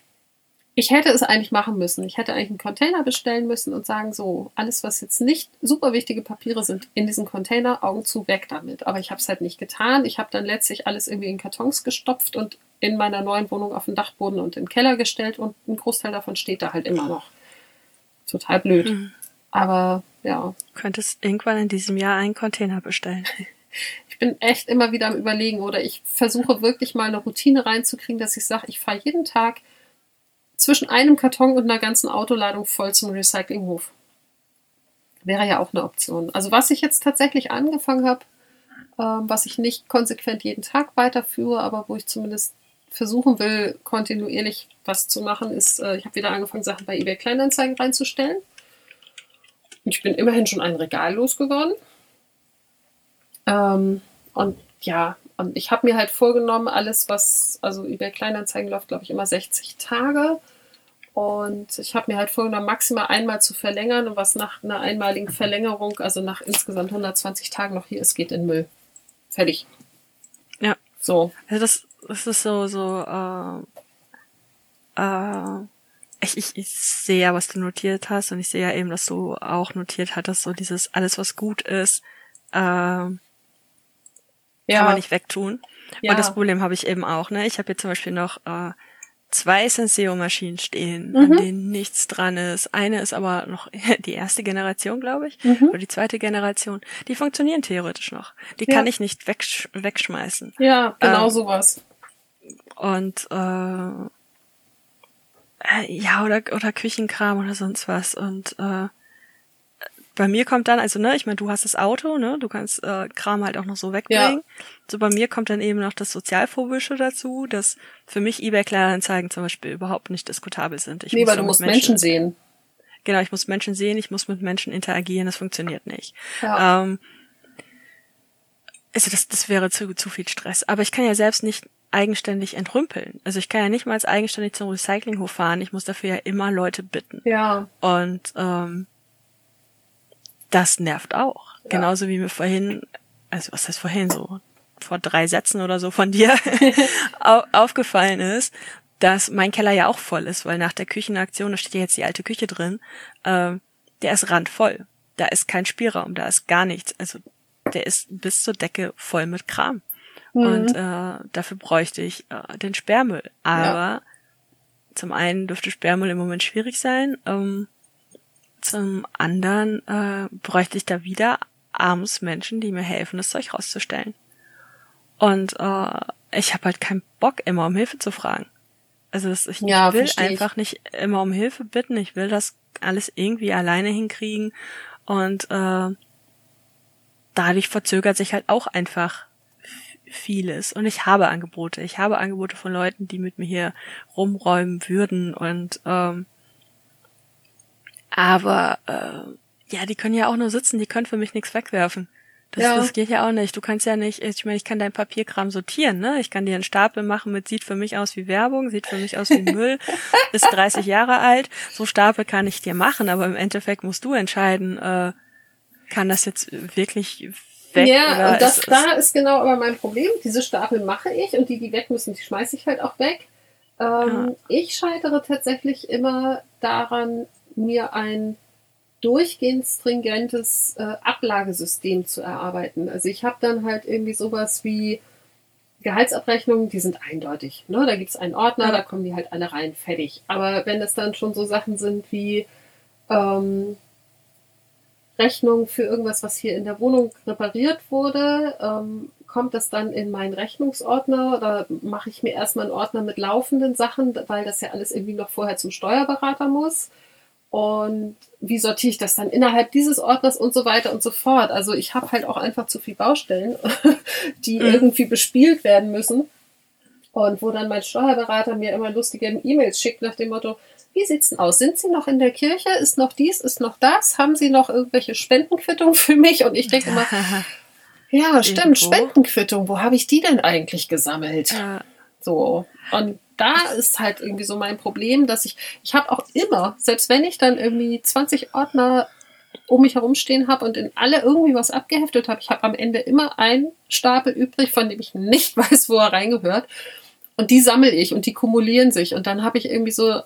ich hätte es eigentlich machen müssen. Ich hätte eigentlich einen Container bestellen müssen und sagen, so, alles, was jetzt nicht super wichtige Papiere sind, in diesen Container, Augen zu, weg damit. Aber ich habe es halt nicht getan. Ich habe dann letztlich alles irgendwie in Kartons gestopft und in meiner neuen Wohnung auf den Dachboden und im Keller gestellt und ein Großteil davon steht da halt immer noch. Total blöd. Mhm. Aber ja. Du könntest irgendwann in diesem Jahr einen Container bestellen. Ich bin echt immer wieder am Überlegen oder ich versuche wirklich mal eine Routine reinzukriegen, dass ich sage, ich fahre jeden Tag zwischen einem Karton und einer ganzen Autoladung voll zum Recyclinghof. Wäre ja auch eine Option. Also was ich jetzt tatsächlich angefangen habe, ähm, was ich nicht konsequent jeden Tag weiterführe, aber wo ich zumindest versuchen will, kontinuierlich was zu machen, ist, äh, ich habe wieder angefangen, Sachen bei eBay Kleinanzeigen reinzustellen. Ich bin immerhin schon ein Regal losgeworden. Ähm, und ja, und ich habe mir halt vorgenommen, alles, was, also eBay Kleinanzeigen läuft, glaube ich, immer 60 Tage. Und ich habe mir halt vorgenommen, maximal einmal zu verlängern und was nach einer einmaligen Verlängerung, also nach insgesamt 120 Tagen noch hier ist, geht in Müll. Fertig. Ja. So. Also das, das ist so, so, äh, äh, ich, ich, ich sehe ja, was du notiert hast und ich sehe ja eben, dass du auch notiert hattest, so dieses alles, was gut ist, ähm, ja. kann man nicht wegtun. Ja. Und das Problem habe ich eben auch. Ne? Ich habe hier zum Beispiel noch äh, zwei Senseo-Maschinen stehen, mhm. an denen nichts dran ist. Eine ist aber noch die erste Generation, glaube ich, mhm. oder die zweite Generation. Die funktionieren theoretisch noch. Die ja. kann ich nicht wegsch wegschmeißen. Ja, genau ähm, sowas. Und äh, äh, ja, oder, oder Küchenkram oder sonst was. Und äh, bei mir kommt dann, also ne, ich meine, du hast das Auto, ne, du kannst äh, Kram halt auch noch so wegbringen. Ja. So bei mir kommt dann eben noch das Sozialphobische dazu, dass für mich eBay-Kleinanzeigen zum Beispiel überhaupt nicht diskutabel sind. Ich nee, weil du musst Menschen, Menschen, sehen. Genau, ich muss Menschen sehen, ich muss mit Menschen interagieren, das funktioniert nicht. Ja. Ähm, also das, das wäre zu, zu viel Stress. Aber ich kann ja selbst nicht eigenständig entrümpeln. Also ich kann ja nicht mal als eigenständig zum Recyclinghof fahren. Ich muss dafür ja immer Leute bitten. Ja. Und ähm, das nervt auch. Ja. Genauso wie mir vorhin, also was heißt vorhin so, vor drei Sätzen oder so von dir aufgefallen ist, dass mein Keller ja auch voll ist, weil nach der Küchenaktion, da steht ja jetzt die alte Küche drin, äh, der ist randvoll. Da ist kein Spielraum, da ist gar nichts. Also der ist bis zur Decke voll mit Kram. Mhm. Und äh, dafür bräuchte ich äh, den Sperrmüll. Aber ja. zum einen dürfte Sperrmüll im Moment schwierig sein. Ähm, zum anderen äh, bräuchte ich da wieder abends Menschen, die mir helfen, das Zeug rauszustellen. Und äh, ich habe halt keinen Bock, immer um Hilfe zu fragen. Also das, ich, ja, will einfach nicht immer um Hilfe bitten. Ich will das alles irgendwie alleine hinkriegen. Und äh, dadurch verzögert sich halt auch einfach vieles. Und ich habe Angebote. Ich habe Angebote von Leuten, die mit mir hier rumräumen würden. Und ähm, aber äh, ja, die können ja auch nur sitzen, die können für mich nichts wegwerfen. Das, ja. das geht ja auch nicht. Du kannst ja nicht, ich meine, ich kann dein Papierkram sortieren, ne? Ich kann dir einen Stapel machen mit sieht für mich aus wie Werbung, sieht für mich aus wie Müll, ist 30 Jahre alt. So Stapel kann ich dir machen, aber im Endeffekt musst du entscheiden, äh, kann das jetzt wirklich weg? Ja, und das da ist genau aber mein Problem. Diese Stapel mache ich und die, die weg müssen, die schmeiße ich halt auch weg. Ähm, ja. Ich scheitere tatsächlich immer daran, mir ein durchgehend stringentes äh, Ablagesystem zu erarbeiten. Also ich habe dann halt irgendwie sowas wie Gehaltsabrechnungen, die sind eindeutig. Ne? Da gibt es einen Ordner, ja. da kommen die halt alle rein, fertig. Aber wenn es dann schon so Sachen sind wie ähm, Rechnung für irgendwas, was hier in der Wohnung repariert wurde, ähm, kommt das dann in meinen Rechnungsordner oder mache ich mir erstmal einen Ordner mit laufenden Sachen, weil das ja alles irgendwie noch vorher zum Steuerberater muss. Und wie sortiere ich das dann innerhalb dieses Ordners und so weiter und so fort. Also ich habe halt auch einfach zu viel Baustellen, die mhm. irgendwie bespielt werden müssen. Und wo dann mein Steuerberater mir immer lustige E-Mails schickt nach dem Motto, wie sieht's denn aus? Sind Sie noch in der Kirche? Ist noch dies? Ist noch das? Haben Sie noch irgendwelche Spendenquittungen für mich? Und ich denke immer, ja, stimmt, Spendenquittung. Wo habe ich die denn eigentlich gesammelt? Ja. So. Und da ist halt irgendwie so mein Problem, dass ich, ich habe auch immer, selbst wenn ich dann irgendwie 20 Ordner um mich herumstehen habe und in alle irgendwie was abgeheftet habe, ich habe am Ende immer einen Stapel übrig, von dem ich nicht weiß, wo er reingehört. Und die sammle ich und die kumulieren sich. Und dann habe ich irgendwie so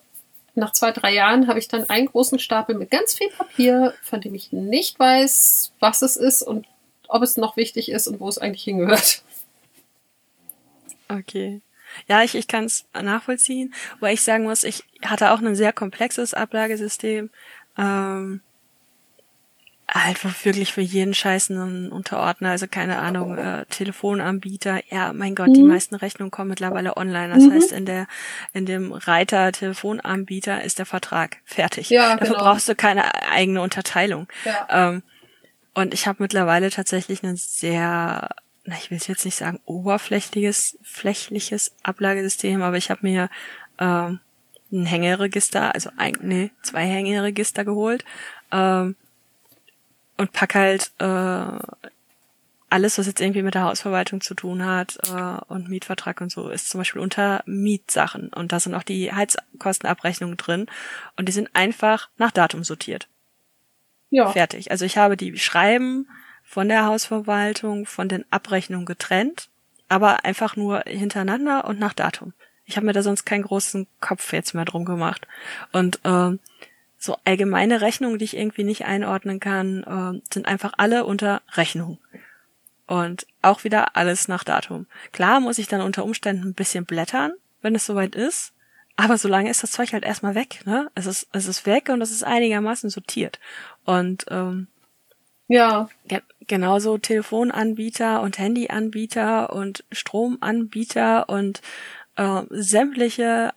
nach zwei, drei Jahren habe ich dann einen großen Stapel mit ganz viel Papier, von dem ich nicht weiß, was es ist und ob es noch wichtig ist und wo es eigentlich hingehört. Okay. Ja, ich, ich kann es nachvollziehen, wo ich sagen muss, ich hatte auch ein sehr komplexes Ablagesystem. Ähm, halt wirklich für jeden Scheiß einen Unterordner, also keine Ahnung, äh, Telefonanbieter. Ja, mein Gott, mhm. die meisten Rechnungen kommen mittlerweile online. Das mhm. heißt, in der in dem Reiter Telefonanbieter ist der Vertrag fertig. Ja, Dafür genau. brauchst du keine eigene Unterteilung. Ja. Ähm, und ich habe mittlerweile tatsächlich ein sehr, na, ich will jetzt nicht sagen oberflächliches, flächliches Ablagesystem, aber ich habe mir ähm, ein Hängeregister, also ein, nee, zwei Hängeregister geholt. Ähm, und pack halt äh, alles, was jetzt irgendwie mit der Hausverwaltung zu tun hat äh, und Mietvertrag und so, ist zum Beispiel unter Mietsachen. Und da sind auch die Heizkostenabrechnungen drin und die sind einfach nach Datum sortiert. Ja. Fertig. Also ich habe die Schreiben von der Hausverwaltung, von den Abrechnungen getrennt, aber einfach nur hintereinander und nach Datum. Ich habe mir da sonst keinen großen Kopf jetzt mehr drum gemacht. Und ähm, so allgemeine Rechnungen, die ich irgendwie nicht einordnen kann, äh, sind einfach alle unter Rechnung. Und auch wieder alles nach Datum. Klar muss ich dann unter Umständen ein bisschen blättern, wenn es soweit ist. Aber solange ist das Zeug halt erstmal weg, ne? Es ist, es ist weg und es ist einigermaßen sortiert. Und ähm, ja. Ge genauso Telefonanbieter und Handyanbieter und Stromanbieter und äh, sämtliche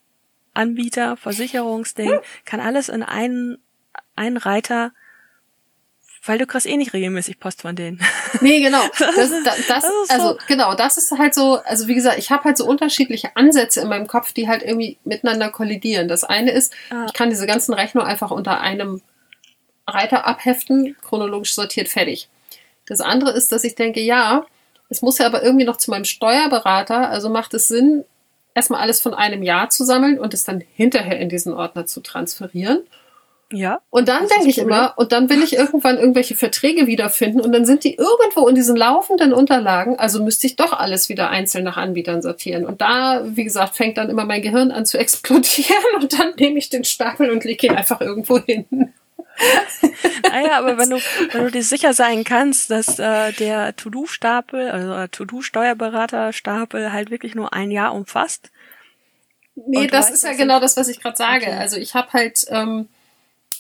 Anbieter, Versicherungsding, hm. kann alles in einen, einen Reiter weil du kriegst eh nicht regelmäßig Post von denen. Nee, genau. Das, das, das, also so. genau, das ist halt so, also wie gesagt, ich habe halt so unterschiedliche Ansätze in meinem Kopf, die halt irgendwie miteinander kollidieren. Das eine ist, ah. ich kann diese ganzen Rechnungen einfach unter einem Reiter abheften, chronologisch sortiert, fertig. Das andere ist, dass ich denke, ja, es muss ja aber irgendwie noch zu meinem Steuerberater, also macht es Sinn, erstmal alles von einem Jahr zu sammeln und es dann hinterher in diesen Ordner zu transferieren. Ja. Und dann denke ich immer, und dann will ich irgendwann irgendwelche Verträge wiederfinden und dann sind die irgendwo in diesen laufenden Unterlagen, also müsste ich doch alles wieder einzeln nach Anbietern sortieren. Und da, wie gesagt, fängt dann immer mein Gehirn an zu explodieren und dann nehme ich den Stapel und lege ihn einfach irgendwo hin. Naja, aber wenn du, wenn du dir sicher sein kannst, dass äh, der To-Do-Stapel, also To-Do-Steuerberater-Stapel halt wirklich nur ein Jahr umfasst. Nee, das ist ja genau das, was ich gerade sage. Okay. Also ich habe halt, ähm,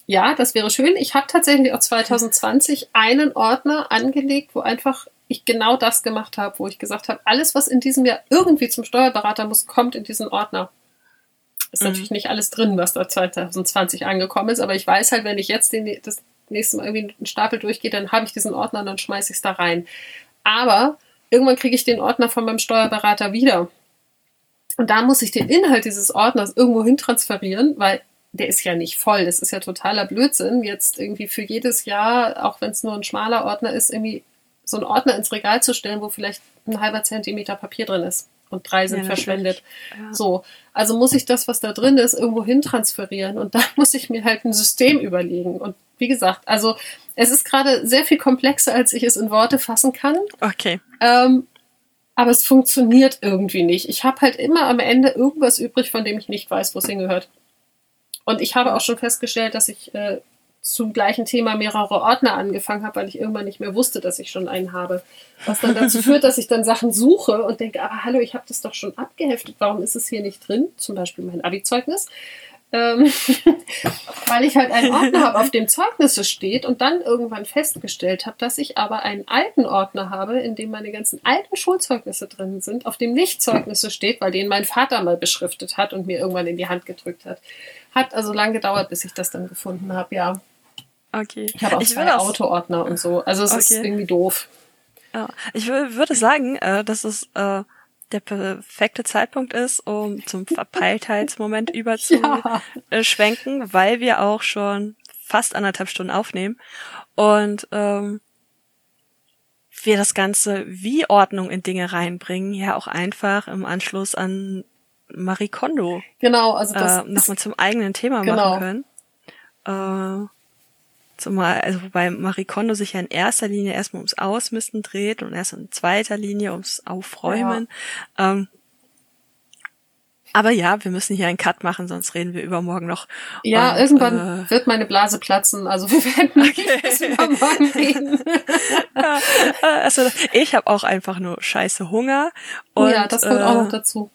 ja, das wäre schön. Ich habe tatsächlich auch 2020 einen Ordner angelegt, wo einfach ich genau das gemacht habe, wo ich gesagt habe, alles, was in diesem Jahr irgendwie zum Steuerberater muss, kommt in diesen Ordner. Ist mhm. natürlich nicht alles drin, was da 2020 angekommen ist, aber ich weiß halt, wenn ich jetzt den, das nächste Mal irgendwie einen Stapel durchgehe, dann habe ich diesen Ordner und dann schmeiße ich es da rein. Aber irgendwann kriege ich den Ordner von meinem Steuerberater wieder. Und da muss ich den Inhalt dieses Ordners irgendwo hin transferieren, weil der ist ja nicht voll. Das ist ja totaler Blödsinn, jetzt irgendwie für jedes Jahr, auch wenn es nur ein schmaler Ordner ist, irgendwie so einen Ordner ins Regal zu stellen, wo vielleicht ein halber Zentimeter Papier drin ist und drei sind ja, verschwendet. Ja. So, also muss ich das, was da drin ist, irgendwo hin transferieren und da muss ich mir halt ein System überlegen. Und wie gesagt, also es ist gerade sehr viel komplexer, als ich es in Worte fassen kann. Okay. Ähm, aber es funktioniert irgendwie nicht. Ich habe halt immer am Ende irgendwas übrig, von dem ich nicht weiß, wo es hingehört. Und ich habe auch schon festgestellt, dass ich äh, zum gleichen Thema mehrere Ordner angefangen habe, weil ich irgendwann nicht mehr wusste, dass ich schon einen habe. Was dann dazu führt, dass ich dann Sachen suche und denke, aber hallo, ich habe das doch schon abgeheftet, warum ist es hier nicht drin? Zum Beispiel mein Abi-Zeugnis. Ähm, weil ich halt einen Ordner habe, auf dem Zeugnisse steht und dann irgendwann festgestellt habe, dass ich aber einen alten Ordner habe, in dem meine ganzen alten Schulzeugnisse drin sind, auf dem nicht Zeugnisse steht, weil den mein Vater mal beschriftet hat und mir irgendwann in die Hand gedrückt hat. Hat also lang gedauert, bis ich das dann gefunden habe, ja. Okay. Ich habe auch ich zwei Autoordner und so. Also es okay. ist irgendwie doof. Ja. Ich würde sagen, äh, dass es äh, der perfekte Zeitpunkt ist, um zum Verpeiltheitsmoment überzuschwenken, ja. weil wir auch schon fast anderthalb Stunden aufnehmen und ähm, wir das Ganze wie Ordnung in Dinge reinbringen, ja auch einfach im Anschluss an Marie Kondo genau, also das äh, nochmal zum eigenen Thema genau. machen können. Äh, Zumal, also wobei Marie Kondo sich ja in erster Linie erstmal ums Ausmisten dreht und erst in zweiter Linie ums Aufräumen. Ja. Ähm, aber ja, wir müssen hier einen Cut machen, sonst reden wir übermorgen noch. Ja, und, irgendwann äh, wird meine Blase platzen. Also wir werden nicht bis übermorgen reden. also ich habe auch einfach nur scheiße Hunger. Und, oh ja, das kommt äh, auch noch dazu.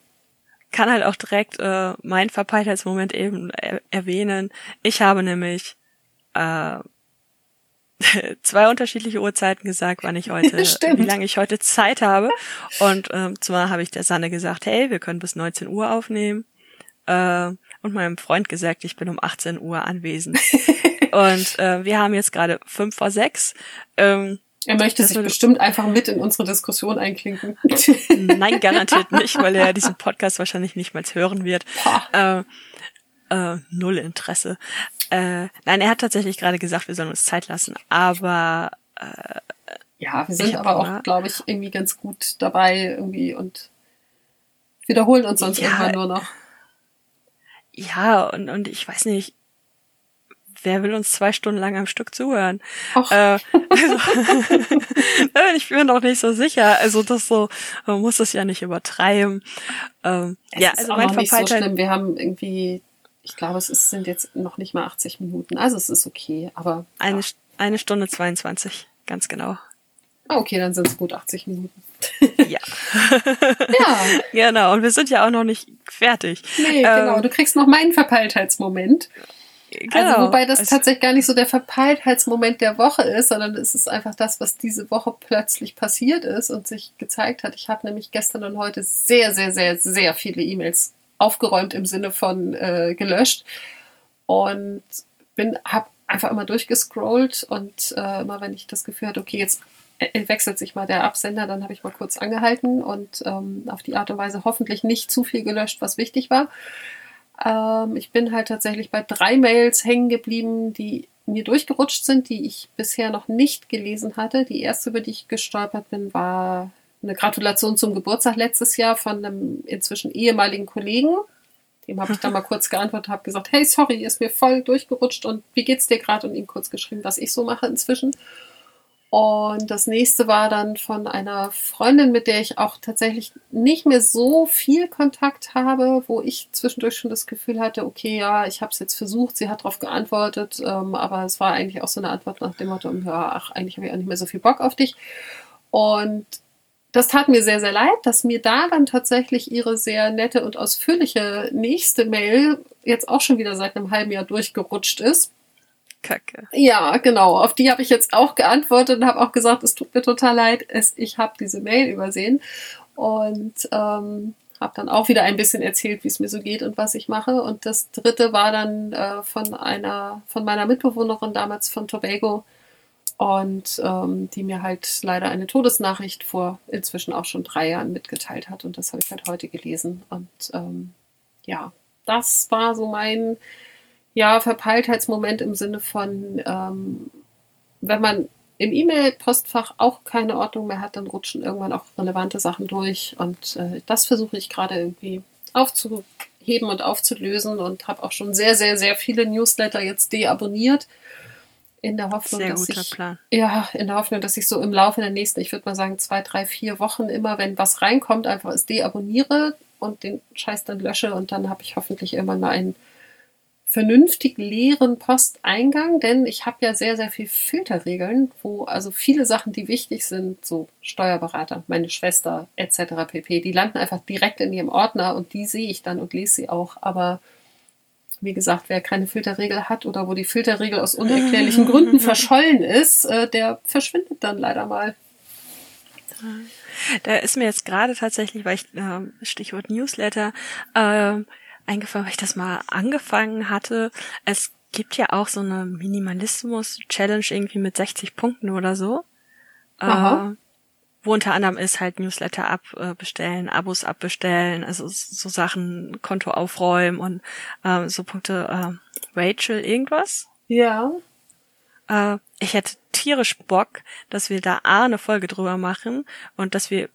Kann halt auch direkt äh, mein Verpeiltheitsmoment eben er erwähnen. Ich habe nämlich äh, zwei unterschiedliche Uhrzeiten gesagt, wann ich heute, wie lange ich heute Zeit habe. Und ähm, zwar habe ich der Sanne gesagt, hey, wir können bis 19 Uhr aufnehmen. Äh, und meinem Freund gesagt, ich bin um 18 Uhr anwesend. und äh, wir haben jetzt gerade fünf vor sechs. Ähm, er möchte sich bestimmt einfach mit in unsere Diskussion einklinken. Nein, garantiert nicht, weil er diesen Podcast wahrscheinlich nicht mal hören wird. Äh, äh, null Interesse. Äh, nein, er hat tatsächlich gerade gesagt, wir sollen uns Zeit lassen, aber äh, ja, wir sind aber auch, glaube ich, irgendwie ganz gut dabei irgendwie und wiederholen uns sonst ja, irgendwann nur noch. Ja, und, und ich weiß nicht, wer will uns zwei Stunden lang am Stück zuhören? Äh, also, ich bin mir noch nicht so sicher. Also das so, man muss es ja nicht übertreiben. Ähm, es ja, also mein nicht so schlimm. Wir haben irgendwie, ich glaube, es ist, sind jetzt noch nicht mal 80 Minuten. Also es ist okay, aber. Eine, ja. eine Stunde 22, ganz genau. Ah, okay, dann sind es gut 80 Minuten. ja. ja. Genau, und wir sind ja auch noch nicht fertig. Nee, ähm, genau. Du kriegst noch meinen Verpeiltheitsmoment. Genau. Also, wobei das also, tatsächlich gar nicht so der Verpeiltheitsmoment der Woche ist, sondern es ist einfach das, was diese Woche plötzlich passiert ist und sich gezeigt hat. Ich habe nämlich gestern und heute sehr, sehr, sehr, sehr viele E-Mails aufgeräumt im Sinne von äh, gelöscht und bin, habe einfach immer durchgescrollt und äh, immer wenn ich das Gefühl hatte, okay, jetzt wechselt sich mal der Absender, dann habe ich mal kurz angehalten und ähm, auf die Art und Weise hoffentlich nicht zu viel gelöscht, was wichtig war. Ähm, ich bin halt tatsächlich bei drei Mails hängen geblieben, die mir durchgerutscht sind, die ich bisher noch nicht gelesen hatte. Die erste, über die ich gestolpert bin, war eine Gratulation zum Geburtstag letztes Jahr von einem inzwischen ehemaligen Kollegen. Dem habe ich dann mal kurz geantwortet, habe gesagt, hey, sorry, ist mir voll durchgerutscht und wie geht's dir gerade? Und ihm kurz geschrieben, was ich so mache inzwischen. Und das nächste war dann von einer Freundin, mit der ich auch tatsächlich nicht mehr so viel Kontakt habe, wo ich zwischendurch schon das Gefühl hatte, okay, ja, ich habe es jetzt versucht, sie hat darauf geantwortet, ähm, aber es war eigentlich auch so eine Antwort nach dem Motto, ja, ach, eigentlich habe ich auch nicht mehr so viel Bock auf dich. Und das tat mir sehr, sehr leid, dass mir da dann tatsächlich ihre sehr nette und ausführliche nächste Mail jetzt auch schon wieder seit einem halben Jahr durchgerutscht ist Kacke. Ja, genau. Auf die habe ich jetzt auch geantwortet und habe auch gesagt, es tut mir total leid, es, ich habe diese Mail übersehen und ähm, habe dann auch wieder ein bisschen erzählt, wie es mir so geht und was ich mache. Und das dritte war dann äh, von einer, von meiner Mitbewohnerin damals von Tobago und ähm, die mir halt leider eine Todesnachricht vor inzwischen auch schon drei Jahren mitgeteilt hat. Und das habe ich halt heute gelesen. Und ähm, ja, das war so mein ja, Verpeiltheitsmoment im Sinne von, ähm, wenn man im E-Mail-Postfach auch keine Ordnung mehr hat, dann rutschen irgendwann auch relevante Sachen durch. Und äh, das versuche ich gerade irgendwie aufzuheben und aufzulösen und habe auch schon sehr, sehr, sehr viele Newsletter jetzt deabonniert. In der Hoffnung, dass ich, Plan. ja, in der Hoffnung, dass ich so im Laufe der nächsten, ich würde mal sagen, zwei, drei, vier Wochen immer, wenn was reinkommt, einfach es deabonniere und den Scheiß dann lösche und dann habe ich hoffentlich irgendwann mal einen vernünftig leeren Posteingang, denn ich habe ja sehr, sehr viel Filterregeln, wo also viele Sachen, die wichtig sind, so Steuerberater, meine Schwester etc. pp, die landen einfach direkt in ihrem Ordner und die sehe ich dann und lese sie auch. Aber wie gesagt, wer keine Filterregel hat oder wo die Filterregel aus unerklärlichen Gründen verschollen ist, äh, der verschwindet dann leider mal. Da ist mir jetzt gerade tatsächlich, weil ich äh, Stichwort Newsletter, äh, eingefallen, weil ich das mal angefangen hatte. Es gibt ja auch so eine Minimalismus-Challenge irgendwie mit 60 Punkten oder so. Äh, wo unter anderem ist halt Newsletter abbestellen, Abos abbestellen, also so Sachen, Konto aufräumen und äh, so Punkte äh, Rachel irgendwas. Ja. Äh, ich hätte tierisch Bock, dass wir da A eine Folge drüber machen und dass wir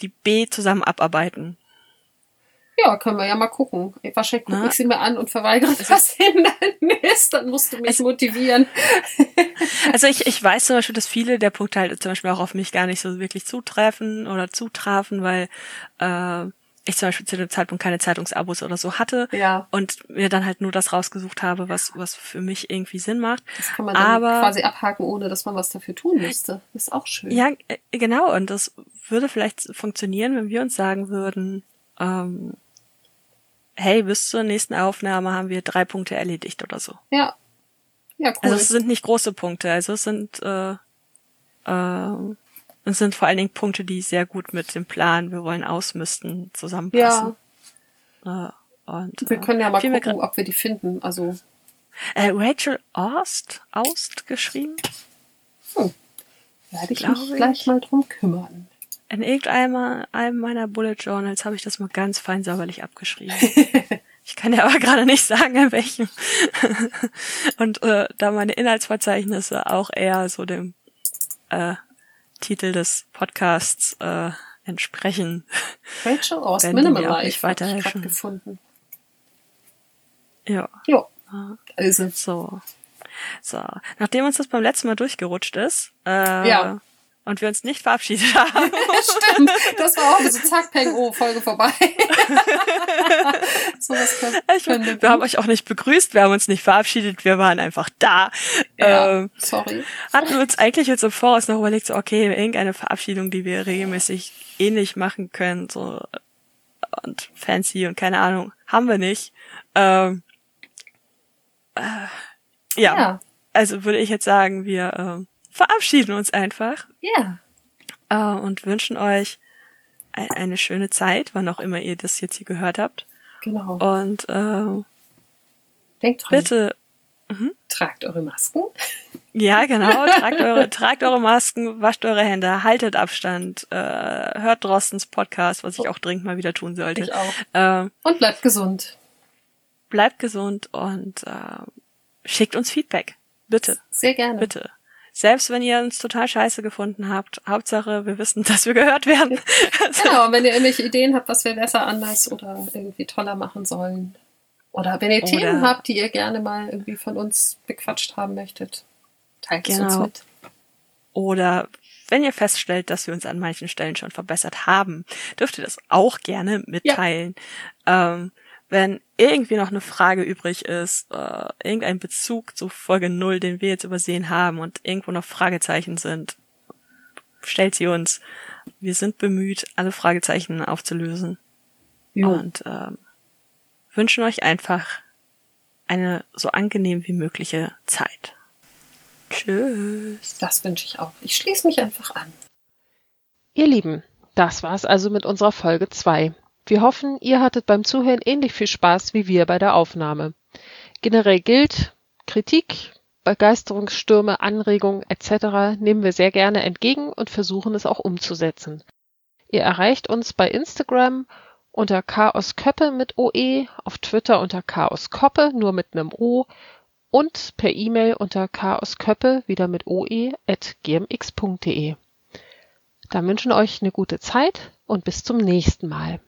die B zusammen abarbeiten. Ja, können wir ja mal gucken. Wahrscheinlich gucke ich sie mir an und verweigere was hinderlich ist. Dann musst du mich also, motivieren. Also ich, ich weiß zum Beispiel, dass viele der Punkte halt zum Beispiel auch auf mich gar nicht so wirklich zutreffen oder zutrafen, weil äh, ich zum Beispiel zu dem Zeitpunkt keine Zeitungsabos oder so hatte ja. und mir dann halt nur das rausgesucht habe, was, was für mich irgendwie Sinn macht. Das kann man dann Aber, quasi abhaken, ohne dass man was dafür tun müsste. Das ist auch schön. Ja, äh, genau. Und das würde vielleicht funktionieren, wenn wir uns sagen würden, ähm, hey, bis zur nächsten Aufnahme haben wir drei Punkte erledigt oder so. Ja. Ja, cool. Also es sind nicht große Punkte, also es sind äh, äh, es sind vor allen Dingen Punkte, die sehr gut mit dem Plan, wir wollen ausmisten, zusammenpassen. Ja. Äh, und, wir können ja mal gucken, ob wir die finden. Also äh, Rachel Ost, Ost geschrieben. Hm. Werde ich mich ich. gleich mal drum kümmern. In irgendeinem einem meiner Bullet Journals habe ich das mal ganz fein sauberlich abgeschrieben. ich kann ja aber gerade nicht sagen, in welchem. Und äh, da meine Inhaltsverzeichnisse auch eher so dem äh, Titel des Podcasts äh, entsprechen. Rachel aus Minimalize habe ich gefunden. Ja. Ja. Also. So. So, nachdem uns das beim letzten Mal durchgerutscht ist, äh, Ja. Und wir uns nicht verabschiedet haben, Stimmt, das war auch so zack, peng, oh, Folge vorbei. so was können, können wir wir haben euch auch nicht begrüßt, wir haben uns nicht verabschiedet, wir waren einfach da. Ja, Ähm, sorry. hatten wir uns eigentlich jetzt im Voraus noch überlegt, so okay, irgendeine Verabschiedung, die wir regelmäßig ähnlich machen können, so und fancy und keine Ahnung, haben wir nicht. Ähm, äh, ja, Ja, also würde ich jetzt sagen, wir ähm, verabschieden uns einfach ja, äh, und wünschen euch ein, eine schöne Zeit, wann auch immer ihr das jetzt hier gehört habt. genau. Und äh, Denkt dran, bitte, tragt eure Masken. ja genau, tragt eure, tragt eure Masken, wascht eure Hände, haltet Abstand, äh, hört Drostens Podcast, was ich auch dringend mal wieder tun sollte. Ich auch. Äh, Und bleibt gesund. bleibt gesund und äh, schickt uns Feedback. Bitte, Sehr gerne. bitte. Selbst wenn ihr uns total scheiße gefunden habt, Hauptsache wir wissen, dass wir gehört werden. Genau, wenn ihr irgendwelche Ideen habt, was wir besser anders oder irgendwie toller machen sollen. Oder wenn ihr Oder- Themen habt, die ihr gerne mal irgendwie von uns bequatscht haben möchtet, teilt es uns Genau. mit. Oder wenn ihr feststellt, dass wir uns an manchen Stellen schon verbessert haben, dürft ihr das auch gerne mitteilen. Ähm, wenn irgendwie noch eine Frage übrig ist, äh, irgendein Bezug zu Folge 0, den wir jetzt übersehen haben und irgendwo noch Fragezeichen sind, stellt sie uns. Wir sind bemüht, alle Fragezeichen aufzulösen Jo. und ähm, wünschen euch einfach eine so angenehm wie mögliche Zeit. Tschüss. Das wünsche ich auch. Ich schließe mich einfach an. Ihr Lieben, das war's also mit unserer Folge 2. Wir hoffen, ihr hattet beim Zuhören ähnlich viel Spaß wie wir bei der Aufnahme. Generell gilt, Kritik, Begeisterungsstürme, Anregungen etc. nehmen wir sehr gerne entgegen und versuchen es auch umzusetzen. Ihr erreicht uns bei Instagram unter chaosköppe mit OE, auf Twitter unter chaoskoppe nur mit einem O und per E-Mail unter chaosköppe wieder mit OE at gmx.de. Dann wünschen euch eine gute Zeit und bis zum nächsten Mal.